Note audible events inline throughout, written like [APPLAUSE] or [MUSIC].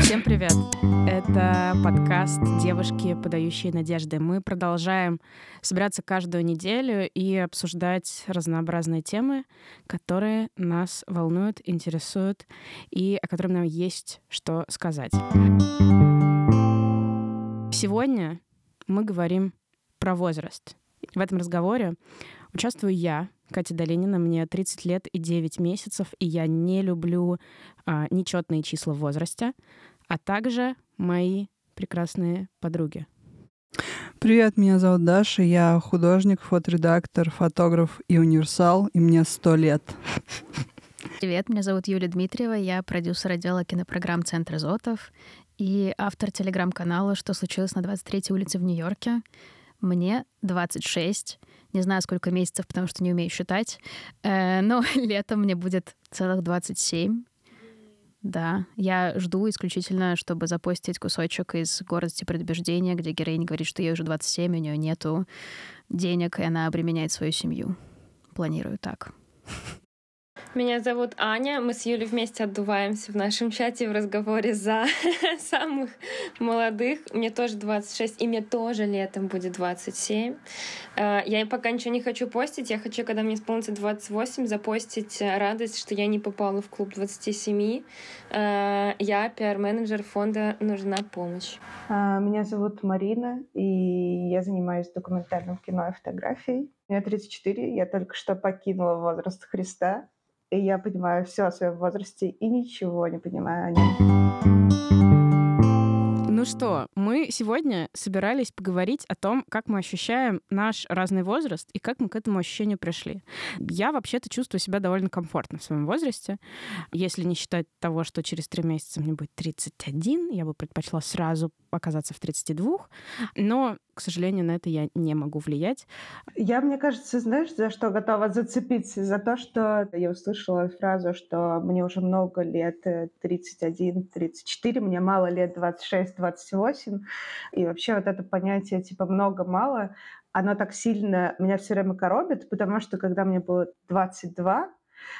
Всем привет! Это подкаст «Девушки, подающие надежды». Мы продолжаем собираться каждую неделю и обсуждать разнообразные темы, которые нас волнуют, интересуют и о которых нам есть что сказать. Сегодня мы говорим про возраст. В этом разговоре участвую я, Катя Долинина, мне 30 лет и 9 месяцев, и я не люблю а, нечетные числа в возрасте, а также мои прекрасные подруги. Привет, меня зовут Даша, я художник, фоторедактор, фотограф и универсал, и мне 100 лет. Привет, меня зовут Юлия Дмитриева, я продюсер отдела кинопрограмм Центра Зотов и автор телеграм-канала «Что случилось на 23-й улице в Нью-Йорке». Мне 26, не знаю, сколько месяцев, потому что не умею считать, э, но [LAUGHS] летом мне будет целых 27. Да, я жду исключительно, чтобы запостить кусочек из «Гордости предубеждения», где героиня говорит, что ей уже 27, у нее нету денег, и она обременяет свою семью. Планирую так. Меня зовут Аня. Мы с Юлей вместе отдуваемся в нашем чате в разговоре за [LAUGHS] самых молодых. Мне тоже 26, и мне тоже летом будет 27. Э, я пока ничего не хочу постить. Я хочу, когда мне исполнится 28, запостить радость, что я не попала в клуб 27. Э, я пиар-менеджер фонда «Нужна помощь». А, меня зовут Марина, и я занимаюсь документальным кино и фотографией. Мне 34, я только что покинула возраст Христа, и я понимаю все о своем возрасте и ничего не понимаю о нем. Ну что, мы сегодня собирались поговорить о том, как мы ощущаем наш разный возраст и как мы к этому ощущению пришли. Я вообще-то чувствую себя довольно комфортно в своем возрасте. Если не считать того, что через три месяца мне будет 31, я бы предпочла сразу оказаться в 32. Но, к сожалению, на это я не могу влиять. Я, мне кажется, знаешь, за что готова зацепиться? За то, что я услышала фразу, что мне уже много лет, 31, 34, мне мало лет 26, 28. И вообще вот это понятие типа много-мало, оно так сильно меня все время коробит, потому что когда мне было 22,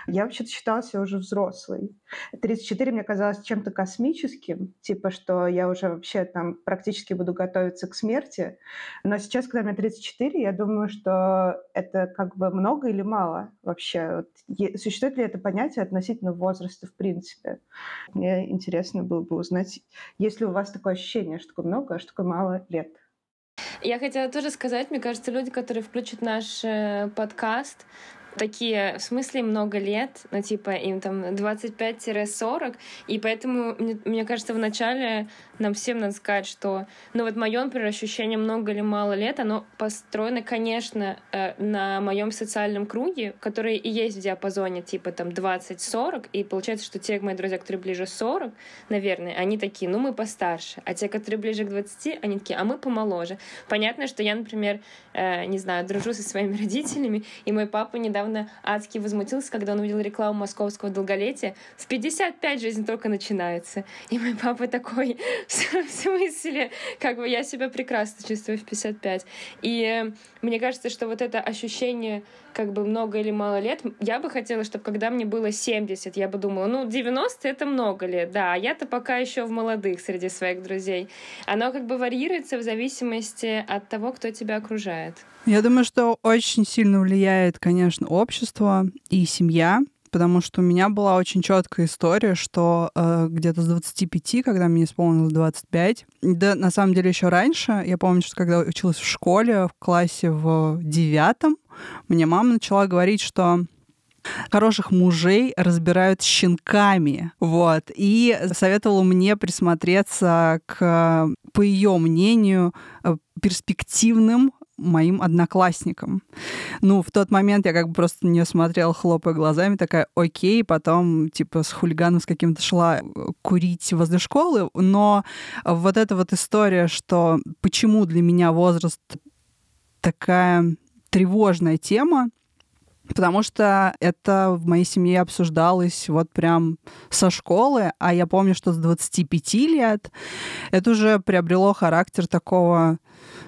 я вообще-то считала себя уже взрослой. 34 мне казалось чем-то космическим, типа, что я уже вообще там практически буду готовиться к смерти. Но сейчас, когда мне 34, я думаю, что это как бы много или мало вообще. Вот, существует ли это понятие относительно возраста в принципе? Мне интересно было бы узнать, есть ли у вас такое ощущение, что такое много, а что такое мало лет? Я хотела тоже сказать, мне кажется, люди, которые включат наш э, подкаст, такие, в смысле, много лет, ну, типа, им там 25-40, и поэтому, мне, мне кажется, вначале нам всем надо сказать, что, ну, вот мое, например, ощущение много или мало лет, оно построено, конечно, э, на моем социальном круге, который и есть в диапазоне, типа, там, 20-40, и получается, что те мои друзья, которые ближе 40, наверное, они такие, ну, мы постарше, а те, которые ближе к 20, они такие, а мы помоложе. Понятно, что я, например, э, не знаю, дружу со своими [LAUGHS] родителями, и мой папа недавно недавно адски возмутился, когда он увидел рекламу московского долголетия. В 55 жизнь только начинается. И мой папа такой, [LAUGHS] в смысле, как бы я себя прекрасно чувствую в 55. И э, мне кажется, что вот это ощущение как бы много или мало лет, я бы хотела, чтобы когда мне было 70, я бы думала, ну, 90 — это много лет, да, а я-то пока еще в молодых среди своих друзей. Оно как бы варьируется в зависимости от того, кто тебя окружает. Я думаю, что очень сильно влияет, конечно, общество и семья, потому что у меня была очень четкая история, что э, где-то с 25, когда мне исполнилось 25, да, на самом деле еще раньше, я помню, что когда училась в школе, в классе в девятом, мне мама начала говорить, что хороших мужей разбирают щенками, вот, и советовала мне присмотреться к, по ее мнению, э, перспективным моим одноклассникам. Ну, в тот момент я как бы просто не смотрела, хлопая глазами, такая, окей, потом, типа, с хулиганом с каким-то шла курить возле школы, но вот эта вот история, что почему для меня возраст такая тревожная тема, Потому что это в моей семье обсуждалось вот прям со школы, а я помню, что с 25 лет это уже приобрело характер такого,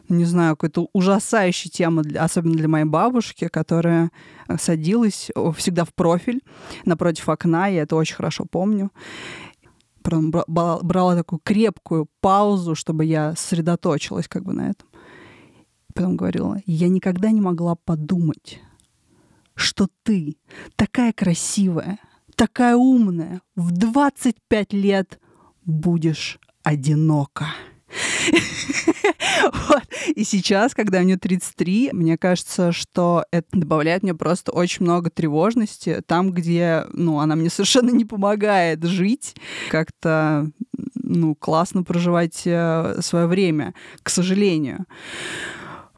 не знаю, какой-то ужасающей темы, особенно для моей бабушки, которая садилась всегда в профиль напротив окна, я это очень хорошо помню. Потом брала такую крепкую паузу, чтобы я сосредоточилась как бы на этом. Потом говорила, я никогда не могла подумать, что ты такая красивая, такая умная, в 25 лет будешь одинока. [LAUGHS] вот. И сейчас, когда мне 33, мне кажется, что это добавляет мне просто очень много тревожности там, где, ну, она мне совершенно не помогает жить, как-то, ну, классно проживать э, свое время, к сожалению.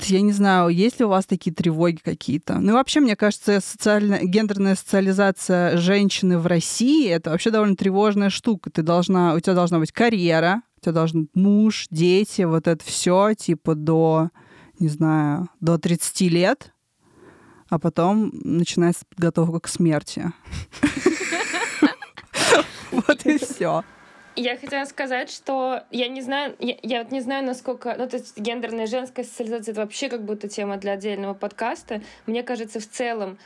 Я не знаю, есть ли у вас такие тревоги какие-то. Ну и вообще, мне кажется, социальная, гендерная социализация женщины в России — это вообще довольно тревожная штука. Ты должна, у тебя должна быть карьера, у тебя должен муж, дети, вот это все, типа до, не знаю, до 30 лет, а потом начинается подготовка к смерти. [LAUGHS] Вот и все. Я хотела сказать, что я не знаю, я, я вот не знаю, насколько, ну, то есть гендерная женская социализация — это вообще как будто тема для отдельного подкаста. Мне кажется, в целом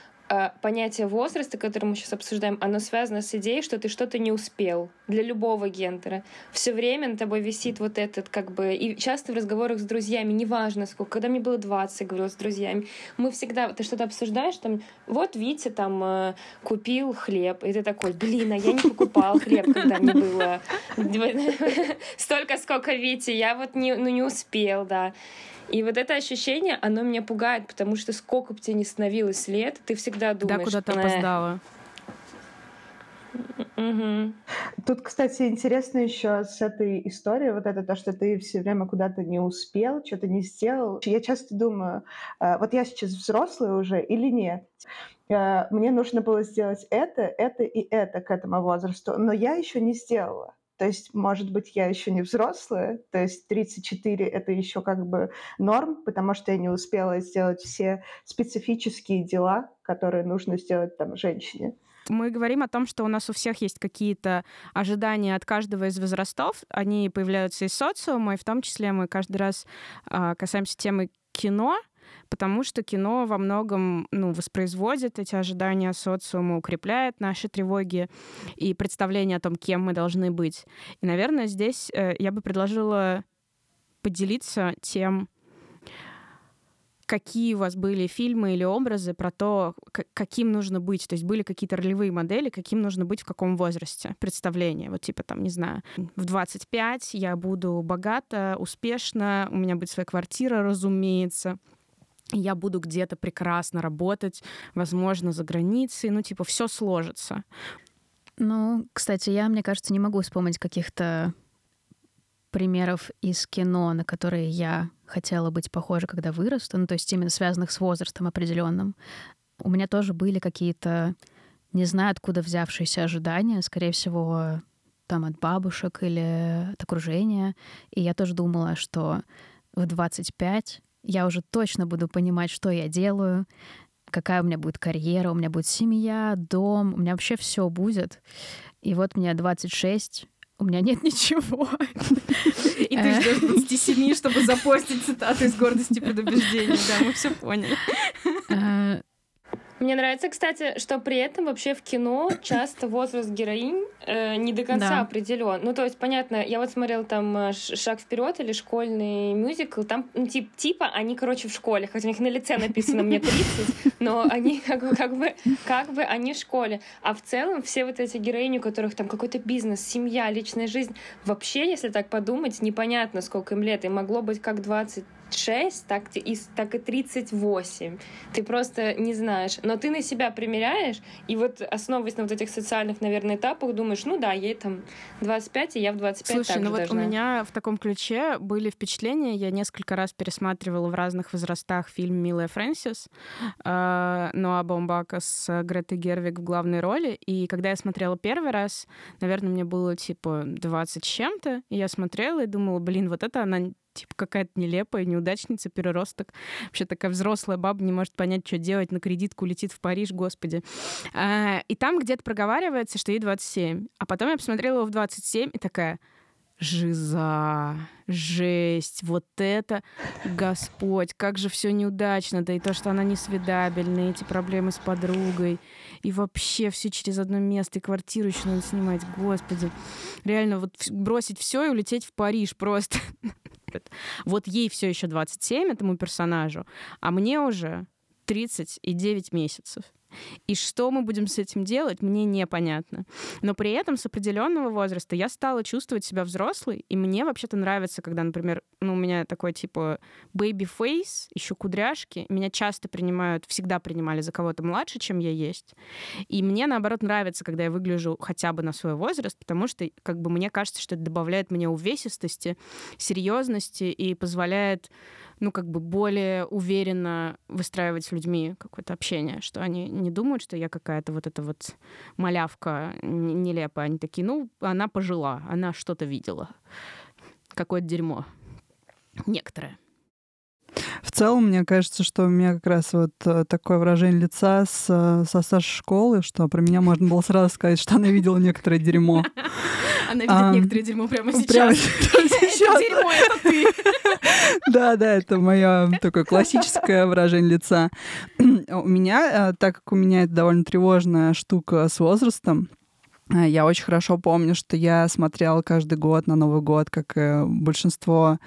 понятие возраста, которое мы сейчас обсуждаем, оно связано с идеей, что ты что-то не успел для любого гендера. Все время на тобой висит вот этот как бы... И часто в разговорах с друзьями, неважно сколько, когда мне было 20, я говорила с друзьями, мы всегда... Ты что-то обсуждаешь, там, вот Витя там э, купил хлеб, и ты такой, блин, а я не покупал хлеб, когда мне было [LAUGHS] [LAUGHS] столько, сколько Витя, я вот не, ну, не успел, да. И вот это ощущение, оно меня пугает, потому что сколько бы тебе ни становилось лет, ты всегда думаешь... Да, куда ты опоздала. Угу. Тут, кстати, интересно еще с этой историей, вот это то, что ты все время куда-то не успел, что-то не сделал. Я часто думаю, э, вот я сейчас взрослый уже или нет? Э, мне нужно было сделать это, это и это к этому возрасту, но я еще не сделала. То есть, может быть, я еще не взрослая, то есть 34 это еще как бы норм, потому что я не успела сделать все специфические дела, которые нужно сделать там женщине. Мы говорим о том, что у нас у всех есть какие-то ожидания от каждого из возрастов. Они появляются из социума, и в том числе мы каждый раз э, касаемся темы кино, потому что кино во многом ну, воспроизводит эти ожидания социума, укрепляет наши тревоги и представление о том, кем мы должны быть. И, наверное, здесь э, я бы предложила поделиться тем, какие у вас были фильмы или образы про то, каким нужно быть. То есть были какие-то ролевые модели, каким нужно быть в каком возрасте. Представление. Вот типа там, не знаю, в 25 я буду богата, успешна, у меня будет своя квартира, разумеется я буду где-то прекрасно работать, возможно, за границей, ну, типа, все сложится. Ну, кстати, я, мне кажется, не могу вспомнить каких-то примеров из кино, на которые я хотела быть похожа, когда вырасту, ну, то есть именно связанных с возрастом определенным. У меня тоже были какие-то, не знаю, откуда взявшиеся ожидания, скорее всего, там от бабушек или от окружения. И я тоже думала, что в 25 я уже точно буду понимать, что я делаю, какая у меня будет карьера, у меня будет семья, дом, у меня вообще все будет. И вот мне 26, у меня нет [LAUGHS] ничего. И ты ждешь 27, чтобы [LAUGHS] запостить цитату из гордости предубеждения. Да, мы все поняли. Мне нравится, кстати, что при этом вообще в кино часто возраст героинь э, не до конца да. определен. Ну, то есть, понятно, я вот смотрела там э, «Шаг вперед» или школьный мюзикл, там ну, тип, типа они, короче, в школе, хотя у них на лице написано «мне 30», но они как бы, как бы, как бы они в школе. А в целом все вот эти героини, у которых там какой-то бизнес, семья, личная жизнь, вообще, если так подумать, непонятно, сколько им лет. И могло быть как 20 6, так и, так и 38. Ты просто не знаешь. Но ты на себя примеряешь, и вот основываясь на вот этих социальных, наверное, этапах, думаешь, ну да, ей там 25, и я в 25 Слушай, ну вот должна. у меня в таком ключе были впечатления. Я несколько раз пересматривала в разных возрастах фильм «Милая Фрэнсис», э, Ноа Бомбака с Гретой Гервик в главной роли. И когда я смотрела первый раз, наверное, мне было типа 20 с чем-то, и я смотрела и думала, блин, вот это она типа какая-то нелепая, неудачница, переросток. Вообще такая взрослая баба не может понять, что делать, на кредитку летит в Париж, господи. А, и там где-то проговаривается, что ей 27. А потом я посмотрела его в 27 и такая, жиза, жесть, вот это Господь, как же все неудачно, да и то, что она не свидабельна, эти проблемы с подругой, и вообще все через одно место, и квартиру еще надо снимать, Господи. Реально, вот бросить все и улететь в Париж просто. Вот ей все еще 27, этому персонажу, а мне уже 30 и 9 месяцев. И что мы будем с этим делать, мне непонятно. Но при этом с определенного возраста я стала чувствовать себя взрослой, и мне вообще-то нравится, когда, например, ну, у меня такой типа baby face, еще кудряшки. Меня часто принимают, всегда принимали за кого-то младше, чем я есть. И мне, наоборот, нравится, когда я выгляжу хотя бы на свой возраст, потому что, как бы, мне кажется, что это добавляет мне увесистости, серьезности и позволяет ну, как бы более уверенно выстраивать с людьми какое-то общение, что они не думают, что я какая-то вот эта вот малявка нелепая. Они такие, ну, она пожила, она что-то видела. Какое-то дерьмо. Некоторое. В целом, мне кажется, что у меня как раз вот э, такое выражение лица с, э, со старшей школы, что про меня можно было сразу сказать, что она видела некоторое дерьмо. [LAUGHS] Она видит некоторое дерьмо прямо сейчас. Дерьмо, это ты. [LAUGHS] Да, да, это мое такое классическое выражение лица. [CLEARS THROAT] У меня, э, так как у меня это довольно тревожная штука с возрастом, я очень хорошо помню, что я смотрела каждый год на Новый год, как и большинство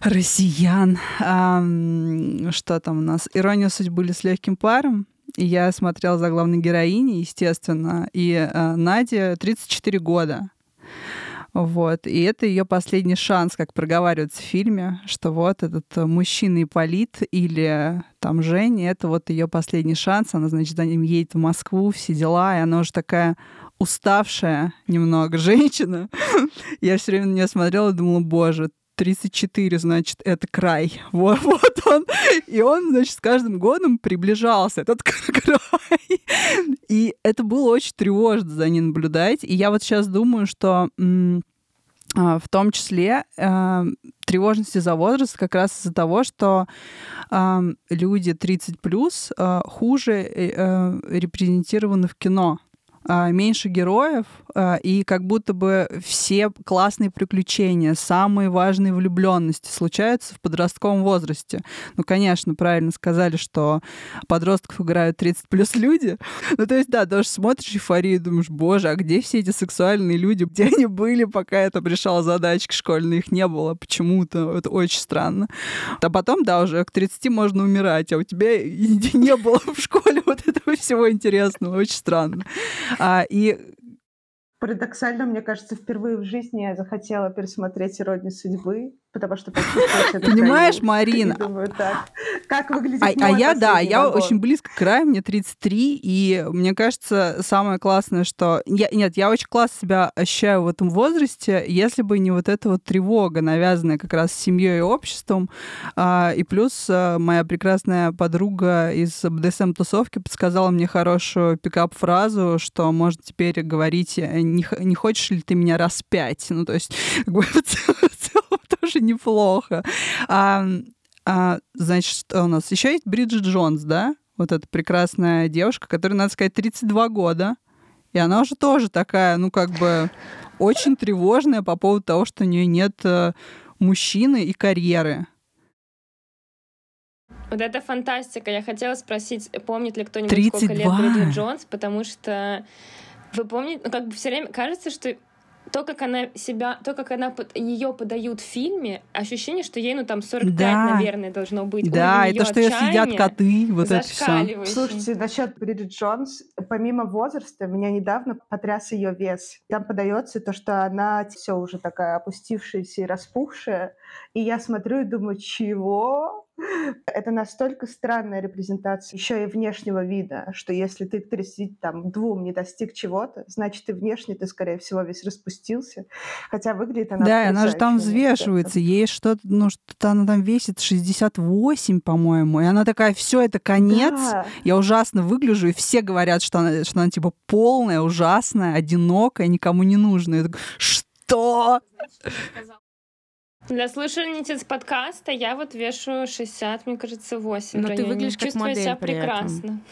россиян. Что там у нас? «Ирония судьбы» с легким паром. И я смотрела за главной героиней, естественно. И Надя 34 года. Вот. И это ее последний шанс, как проговаривается в фильме, что вот этот мужчина Ипполит или там Женя, это вот ее последний шанс. Она, значит, за ним едет в Москву, все дела, и она уже такая уставшая немного [LAUGHS] женщина. Я все время на нее смотрела и думала, боже, 34, значит, это край. [LAUGHS] Вот, вот он. И он, значит, с каждым годом приближался, этот [LAUGHS] край. И это было очень тревожно за ним наблюдать. И я вот сейчас думаю, что а, в том числе э, тревожности за возраст как раз из-за того, что э, люди 30 плюс э, хуже э, репрезентированы в кино. А, меньше героев, а, и как будто бы все классные приключения, самые важные влюбленности случаются в подростковом возрасте. Ну, конечно, правильно сказали, что подростков играют 30 плюс люди. [LAUGHS] Ну, то есть, да, тоже смотришь эйфорию и думаешь, боже, а где все эти сексуальные люди? Где они были, пока это решала задачки школьные? Их не было почему-то. Это очень странно. А потом, да, уже к 30 можно умирать, а у тебя [LAUGHS] не было в школе вот этого всего интересного. Очень странно. А, и Парадоксально, мне кажется, впервые в жизни я захотела пересмотреть «Иронию судьбы», потому что Понимаешь, Марин? Думаю, так, как выглядит А, а я, да, я очень близко к краю, мне 33, и мне кажется, самое классное, что... Я, нет, я очень классно себя ощущаю в этом возрасте, если бы не вот эта вот тревога, навязанная как раз семьей и обществом, а, и плюс а, моя прекрасная подруга из БДСМ-тусовки подсказала мне хорошую пикап-фразу, что можно теперь говорить «не, не хочешь ли ты меня раз пять?» Ну, то есть, как бы, [LAUGHS] [LAUGHS] тоже неплохо. А, а, значит, что у нас? Еще есть Бриджит Джонс, да? Вот эта прекрасная девушка, которой, надо сказать, 32 года. И она уже тоже такая, ну, как бы, очень тревожная по поводу того, что у нее нет э, мужчины и карьеры. Вот это фантастика. Я хотела спросить, помнит ли кто-нибудь, сколько лет Бриджит Джонс, потому что вы помните, ну, как бы все время кажется, что то, как она себя, то, как она ее подают в фильме, ощущение, что ей, ну, там, 45, да. наверное, должно быть. Да, это что сидят коты, вот это все. Слушайте, насчет Бриджит Джонс, помимо возраста, меня недавно потряс ее вес. Там подается то, что она все уже такая опустившаяся и распухшая, и я смотрю и думаю, чего? Это настолько странная репрезентация еще и внешнего вида, что если ты к 30 там, двум не достиг чего-то, значит, и внешне ты, скорее всего, весь распустился. Хотя выглядит она Да, она же там взвешивается. Ей что-то, ну, что-то она там весит 68, по-моему. И она такая, все, это конец. Да. Я ужасно выгляжу, и все говорят, что она, что она типа полная, ужасная, одинокая, никому не нужная. Я такая, что? Для слушательниц подкаста я вот вешу 60, мне кажется, 8 Но ты выглядишь как Чувствую модель себя при этом.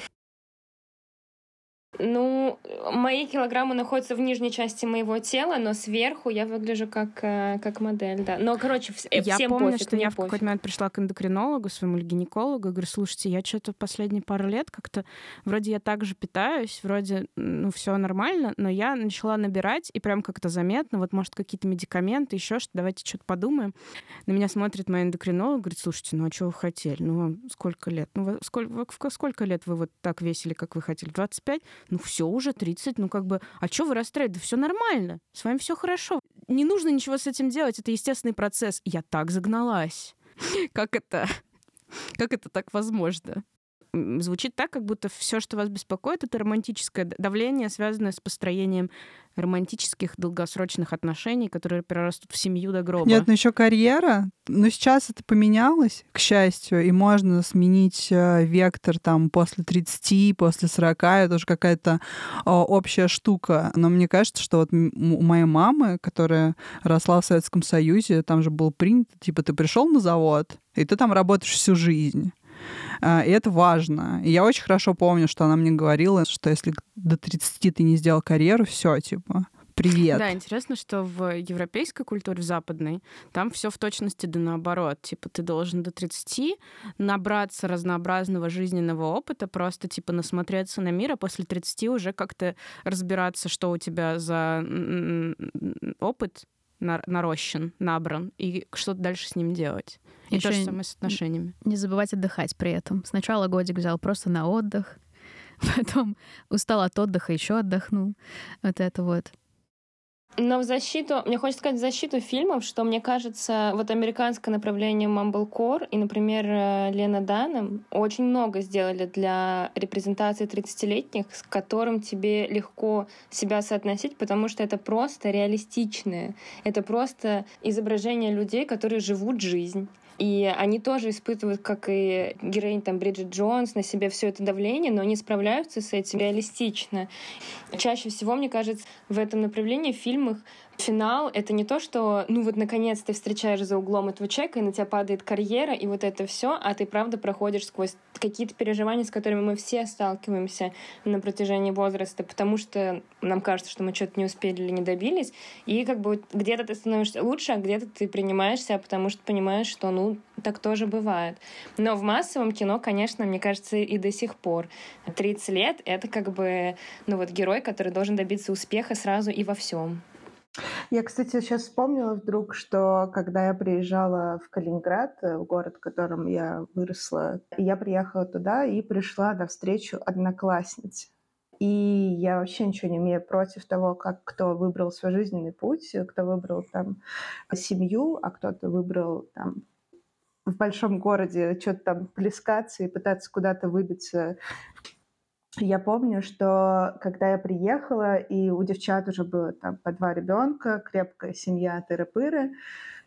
Ну, мои килограммы находятся в нижней части моего тела, но сверху я выгляжу как, э, как модель, да. Но, короче, вс- э, Я всем помню, пофиг, что я в пофиг. какой-то момент пришла к эндокринологу, своему гинекологу, и говорю, слушайте, я что-то последние пару лет как-то, вроде я так же питаюсь, вроде, ну, все нормально, но я начала набирать, и прям как-то заметно, вот, может, какие-то медикаменты, еще что давайте что-то подумаем. На меня смотрит моя эндокринолог, говорит, слушайте, ну, а что вы хотели? Ну, вам сколько лет? Ну, сколько, в сколько лет вы вот так весили, как вы хотели? 25? Ну, все уже 30, ну, как бы, а что вы расстраиваетесь? Да все нормально, с вами все хорошо. Не нужно ничего с этим делать, это естественный процесс. Я так загналась. [LAUGHS] Как это? Как это так возможно? Звучит так, как будто все, что вас беспокоит, это романтическое давление, связанное с построением романтических долгосрочных отношений, которые перерастут в семью до гроба. Нет, ну еще карьера. Но сейчас это поменялось, к счастью, и можно сменить э, вектор там после 30, после 40. Это уже какая-то э, общая штука. Но мне кажется, что вот у моей мамы, которая росла в Советском Союзе, там же было принято, типа, ты пришел на завод, и ты там работаешь всю жизнь. А, И это важно. И я очень хорошо помню, что она мне говорила, что если до 30 ты не сделал карьеру, все, типа, привет. Да, интересно, что в европейской культуре, в западной, там все в точности да наоборот. Типа ты должен до 30 набраться разнообразного жизненного опыта, просто типа насмотреться на мир, а после 30 уже как-то разбираться, что у тебя за опыт на- нарощен, набран, и что дальше с ним делать. И Ещё то же самое с отношениями. Не забывать отдыхать при этом. Сначала годик взял просто на отдых, [LAUGHS] потом устал от отдыха, еще отдохнул. Вот это вот. Но в защиту, мне хочется сказать в защиту фильмов, что мне кажется, вот американское направление Mumblecore и, например, э, Лена Даном очень много сделали для репрезентации 30-летних, с которым тебе легко себя соотносить, потому что это просто реалистичное. Это просто изображение людей, которые живут жизнь. И они тоже испытывают, как и героинь там Бриджит Джонс, на себе все это давление, но они справляются с этим реалистично. Чаще всего, мне кажется, в этом направлении в фильмах финал — это не то, что, ну вот, наконец ты встречаешь за углом этого человека, и на тебя падает карьера, и вот это все, а ты, правда, проходишь сквозь какие-то переживания, с которыми мы все сталкиваемся на протяжении возраста, потому что нам кажется, что мы что-то не успели или не добились, и как бы где-то ты становишься лучше, а где-то ты принимаешься, потому что понимаешь, что, ну, так тоже бывает. Но в массовом кино, конечно, мне кажется, и до сих пор 30 лет — это как бы, ну вот, герой, который должен добиться успеха сразу и во всем. Я, кстати, сейчас вспомнила вдруг, что когда я приезжала в Калининград, э, в город, в котором я выросла, я приехала туда и пришла на встречу одноклассниц. И я вообще ничего не имею против того, как кто выбрал свой жизненный путь, кто выбрал там семью, а кто-то выбрал там в большом городе что-то там плескаться и пытаться куда-то выбиться я помню, что когда я приехала, и у девчат уже было там по два ребенка, крепкая семья, тыры-пыры,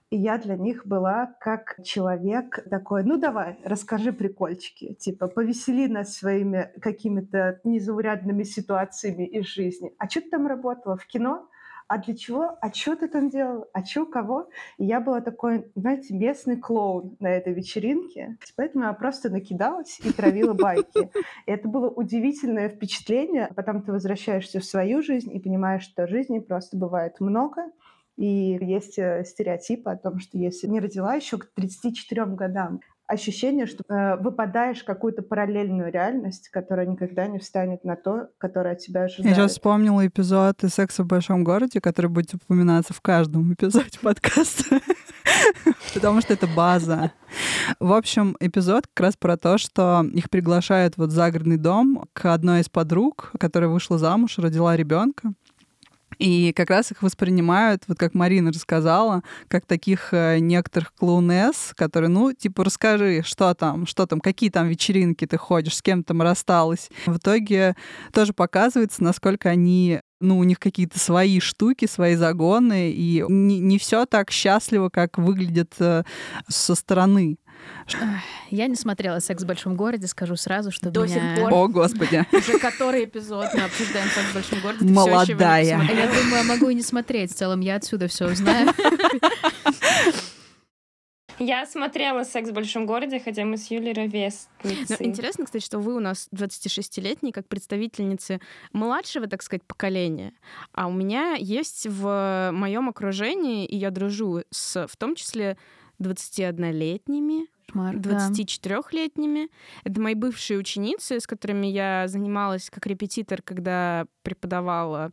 и я для них была как человек такой, ну давай, расскажи прикольчики, типа повесели нас своими какими-то незаурядными ситуациями из жизни. А что ты там работала? В кино? А для чего, а что ты там делал, а что, кого? И я была такой, знаете, местный клоун на этой вечеринке, поэтому я просто накидалась и травила байки. И это было удивительное впечатление, потом ты возвращаешься в свою жизнь и понимаешь, что жизни просто бывает много, и есть э, стереотипы о том, что если не родила еще к 34 годам, ощущение, что э, выпадаешь в какую-то параллельную реальность, которая никогда не встанет на то, которое тебя ожидает. Я сейчас вспомнила эпизод из «Секса в большом городе», который будет упоминаться в каждом эпизоде подкаста, [LAUGHS] потому что это база. В общем, эпизод как раз про то, что их приглашают вот в загородный дом к одной из подруг, которая вышла замуж, родила ребенка. И как раз их воспринимают, вот как Марина рассказала, как таких э, некоторых клоунесс, которые, ну, типа, расскажи, что там, что там, какие там вечеринки ты ходишь, с кем там рассталась. В итоге тоже показывается, насколько они ну, у них какие-то свои штуки, свои загоны, и не, не все так счастливо, как выглядит э, со стороны. Я не смотрела «Секс в большом городе», скажу сразу, что До меня... сих пор. О, Господи. Уже который эпизод мы обсуждаем «Секс в большом городе». Молодая. А я думаю, я могу и не смотреть. В целом, я отсюда все узнаю. Я смотрела «Секс в большом городе», хотя мы с Юлей ровесницы. Но интересно, кстати, что вы у нас 26-летние, как представительницы младшего, так сказать, поколения. А у меня есть в моем окружении, и я дружу с, в том числе, 21-летними, Кошмар, 24-летними. Это мои бывшие ученицы, с которыми я занималась как репетитор, когда преподавала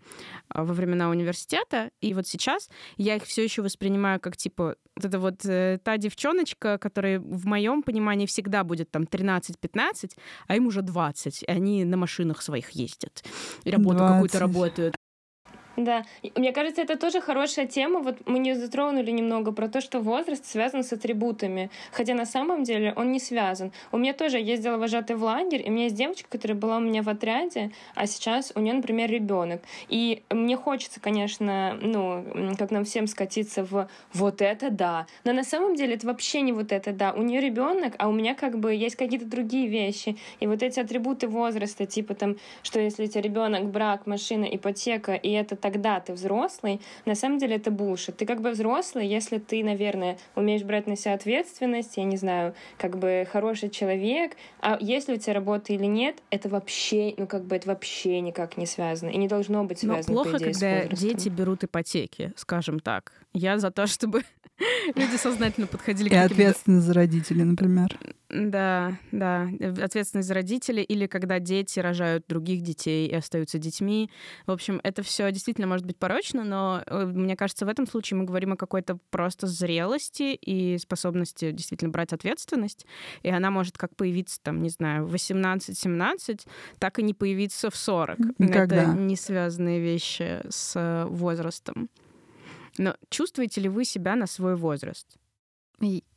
а, во времена университета. И вот сейчас я их все еще воспринимаю как типа вот это вот э, та девчоночка, которая в моем понимании всегда будет там 13-15, а им уже 20, и они на машинах своих ездят, и работу какую-то работают. Да, мне кажется, это тоже хорошая тема. Вот мы не затронули немного про то, что возраст связан с атрибутами, хотя на самом деле он не связан. У меня тоже ездила вожатый в лагерь, и у меня есть девочка, которая была у меня в отряде, а сейчас у нее, например, ребенок. И мне хочется, конечно, ну, как нам всем скатиться в вот это да. Но на самом деле это вообще не вот это да. У нее ребенок, а у меня как бы есть какие-то другие вещи. И вот эти атрибуты возраста, типа там, что если у тебя ребенок, брак, машина, ипотека, и это тогда ты взрослый, на самом деле это булшит. Ты как бы взрослый, если ты, наверное, умеешь брать на себя ответственность, я не знаю, как бы хороший человек, а если у тебя работа или нет, это вообще, ну как бы это вообще никак не связано и не должно быть связано. Но плохо, идее, когда дети берут ипотеки, скажем так. Я за то, [LAUGHS] чтобы [LAUGHS] люди сознательно подходили к И ответственность за родителей, например. Да, да. Ответственность за родителей или когда дети рожают других детей и остаются детьми. В общем, это все действительно может быть порочно, но э, мне кажется, в этом случае мы говорим о какой-то просто зрелости и способности действительно брать ответственность. И она может как появиться, там, не знаю, в 18-17, так и не появиться в 40. Никогда. Это не связанные вещи с возрастом. Но чувствуете ли вы себя на свой возраст?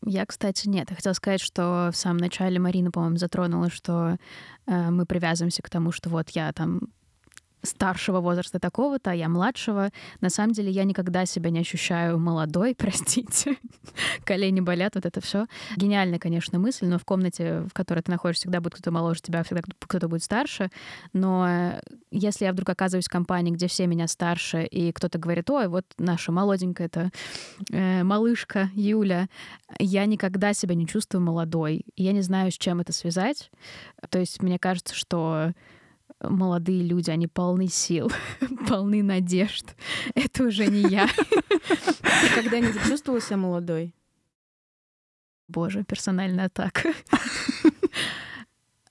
Я, кстати, нет. Я хотела сказать, что в самом начале Марина, по-моему, затронула, что э, мы привязываемся к тому, что вот я там старшего возраста такого-то, а я младшего. На самом деле я никогда себя не ощущаю молодой, [LAUGHS] простите. Колени болят, вот это все. Гениальная, конечно, мысль, но в комнате, в которой ты находишься, всегда будет кто-то моложе тебя, всегда кто-то будет старше. Но э, если я вдруг оказываюсь в компании, где все меня старше, и кто-то говорит, ой, вот наша молоденькая это э, малышка Юля, я никогда себя не чувствую молодой. Я не знаю, с чем это связать. То есть мне кажется, что молодые люди, они полны сил, [LAUGHS] полны надежд. Это уже не я. Ты когда-нибудь чувствовала себя молодой? Боже, персональная атака.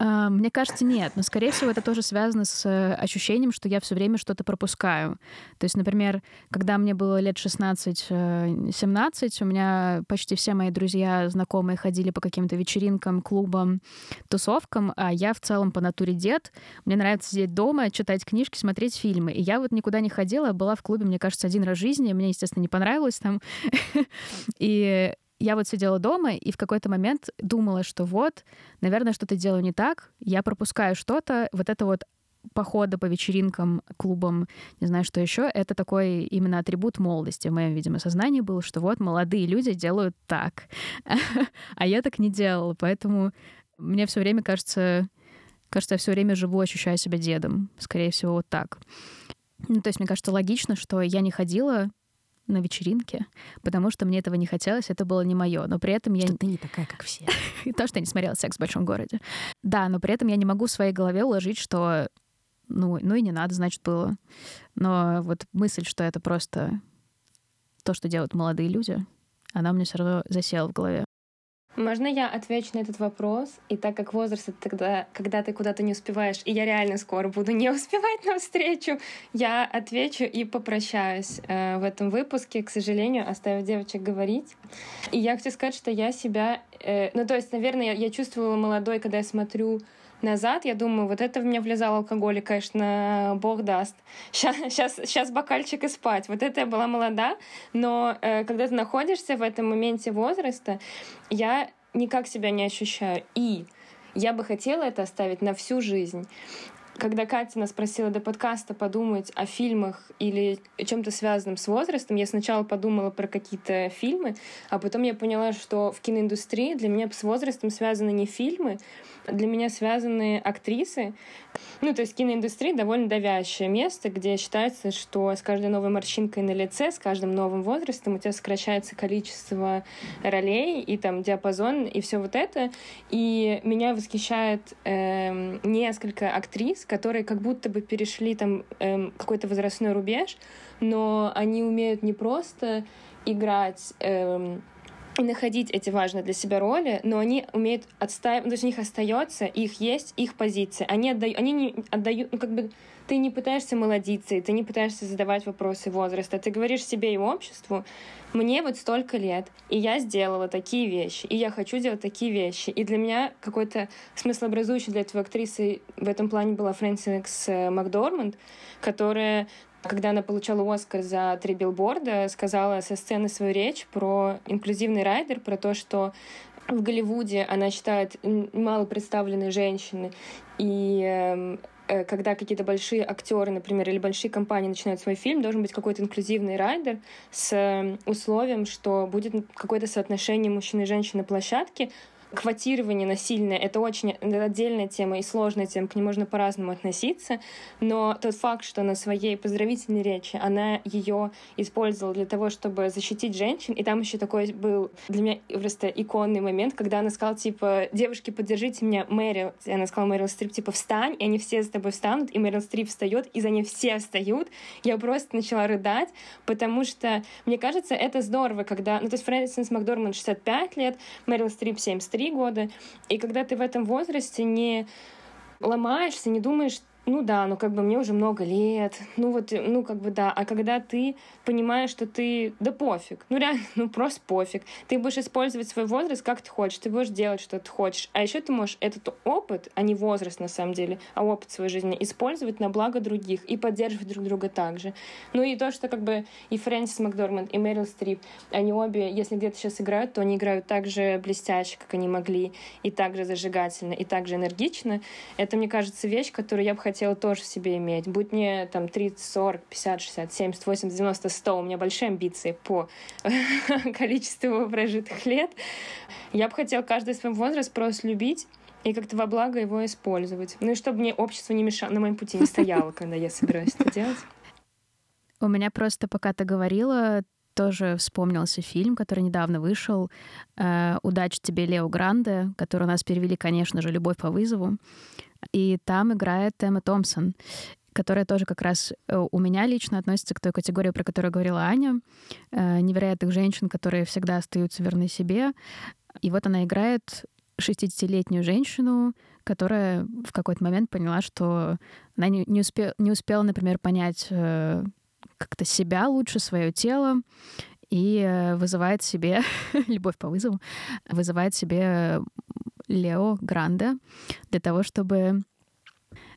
А, мне кажется, нет. Но, скорее всего, это тоже связано с э, ощущением, что я все время что-то пропускаю. То есть, например, когда мне было лет 16-17, э, у меня почти все мои друзья, знакомые ходили по каким-то вечеринкам, клубам, тусовкам, а я в целом по натуре дед. Мне нравится сидеть дома, читать книжки, смотреть фильмы. И я вот никуда не ходила, была в клубе, мне кажется, один раз в жизни. Мне, естественно, не понравилось там. [LAUGHS] И я вот сидела дома и в какой-то момент думала, что вот, наверное, что-то делаю не так, я пропускаю что-то, вот это вот похода по вечеринкам, клубам, не знаю, что еще, это такой именно атрибут молодости в моем, видимо, сознании был, что вот молодые люди делают так, [LAUGHS] а я так не делала, поэтому мне все время кажется, кажется, я все время живу, ощущаю себя дедом, скорее всего, вот так. Ну, то есть, мне кажется, логично, что я не ходила на вечеринке, потому что мне этого не хотелось, это было не мое. Но при этом я... Что ты не такая, как все. [LAUGHS] То, что я не смотрела «Секс в большом городе». Да, но при этом я не могу в своей голове уложить, что ну, ну и не надо, значит, было. Но вот мысль, что это просто то, что делают молодые люди, она мне все равно засела в голове. Можно я отвечу на этот вопрос? И так как возраст это тогда, когда ты куда-то не успеваешь, и я реально скоро буду не [LAUGHS] успевать на встречу, я отвечу и попрощаюсь э, в этом выпуске, к сожалению, оставив девочек говорить. И я хочу сказать, что я себя... Э, ну, то есть, наверное, я, я чувствовала молодой, когда я смотрю назад, я думаю, вот это в меня влезал алкоголь, и, конечно, бог даст. Сейчас, сейчас, сейчас бокальчик и спать. Вот это я была молода, но э, когда ты находишься в этом моменте возраста, я никак себя не ощущаю. И я бы хотела это оставить на всю жизнь. Когда Катя нас спросила до подкаста подумать о фильмах или чем-то связанном с возрастом, я сначала подумала про какие-то фильмы, а потом я поняла, что в киноиндустрии для меня с возрастом связаны не фильмы, для меня связаны актрисы. Ну, то есть киноиндустрия довольно давящее место, где считается, что с каждой новой морщинкой на лице, с каждым новым возрастом у тебя сокращается количество ролей и там диапазон и все вот это. И меня восхищает э, несколько актрис, которые как будто бы перешли там э, какой-то возрастной рубеж, но они умеют не просто играть э, и находить эти важные для себя роли, но они умеют отстаивать, ну, то есть у них остается, их есть, их позиция. Они отдают, они не отдают, ну, как бы ты не пытаешься молодиться, и ты не пытаешься задавать вопросы возраста. Ты говоришь себе и обществу, мне вот столько лет, и я сделала такие вещи, и я хочу делать такие вещи. И для меня какой-то смыслообразующий для этого актрисы в этом плане была Фрэнсис Макдорманд, которая когда она получала Оскар за три билборда, сказала со сцены свою речь про инклюзивный райдер, про то, что в Голливуде она считает мало представленной женщины, и эм, э, когда какие-то большие актеры, например, или большие компании начинают свой фильм, должен быть какой-то инклюзивный райдер с эм, условием, что будет какое-то соотношение мужчины и женщины на площадке, квотирование насильное — это очень отдельная тема и сложная тема, к ней можно по-разному относиться, но тот факт, что на своей поздравительной речи она ее использовала для того, чтобы защитить женщин, и там еще такой был для меня просто иконный момент, когда она сказала, типа, девушки, поддержите меня, Мэрил, и она сказала Мэрил Стрип, типа, встань, и они все за тобой встанут, и Мэрил Стрип встает, и за ней все встают. Я просто начала рыдать, потому что, мне кажется, это здорово, когда, ну, то есть Фрэнсис Макдорман 65 лет, Мэрил Стрип 73, три года. И когда ты в этом возрасте не ломаешься, не думаешь, ну да, ну как бы мне уже много лет, ну вот, ну как бы да, а когда ты понимаешь, что ты, да пофиг, ну реально, [LAUGHS] ну просто пофиг, ты будешь использовать свой возраст как ты хочешь, ты будешь делать, что ты хочешь, а еще ты можешь этот опыт, а не возраст на самом деле, а опыт своей жизни использовать на благо других и поддерживать друг друга также. Ну и то, что как бы и Фрэнсис Макдорманд, и Мэрил Стрип, они обе, если где-то сейчас играют, то они играют так же блестяще, как они могли, и так же зажигательно, и так же энергично. Это, мне кажется, вещь, которую я бы хотела хотела тоже себе иметь. Будь мне там 30, 40, 50, 60, 70, 80, 90, 100, у меня большие амбиции по [LAUGHS] количеству прожитых лет. Я бы хотела каждый свой возраст просто любить и как-то во благо его использовать. Ну и чтобы мне общество не мешало, на моем пути не стояло, когда я собираюсь это делать. У меня просто, пока ты говорила, тоже вспомнился фильм, который недавно вышел э, «Удачи тебе, Лео Гранде», который у нас перевели, конечно же, «Любовь по вызову». И там играет Эмма Томпсон которая тоже как раз э, у меня лично относится к той категории, про которую говорила Аня, э, невероятных женщин, которые всегда остаются верны себе. И вот она играет 60-летнюю женщину, которая в какой-то момент поняла, что она не, не, успе, не успела, например, понять э, как-то себя лучше, свое тело, и вызывает себе, [LAUGHS] любовь по вызову, вызывает себе Лео Гранде для того, чтобы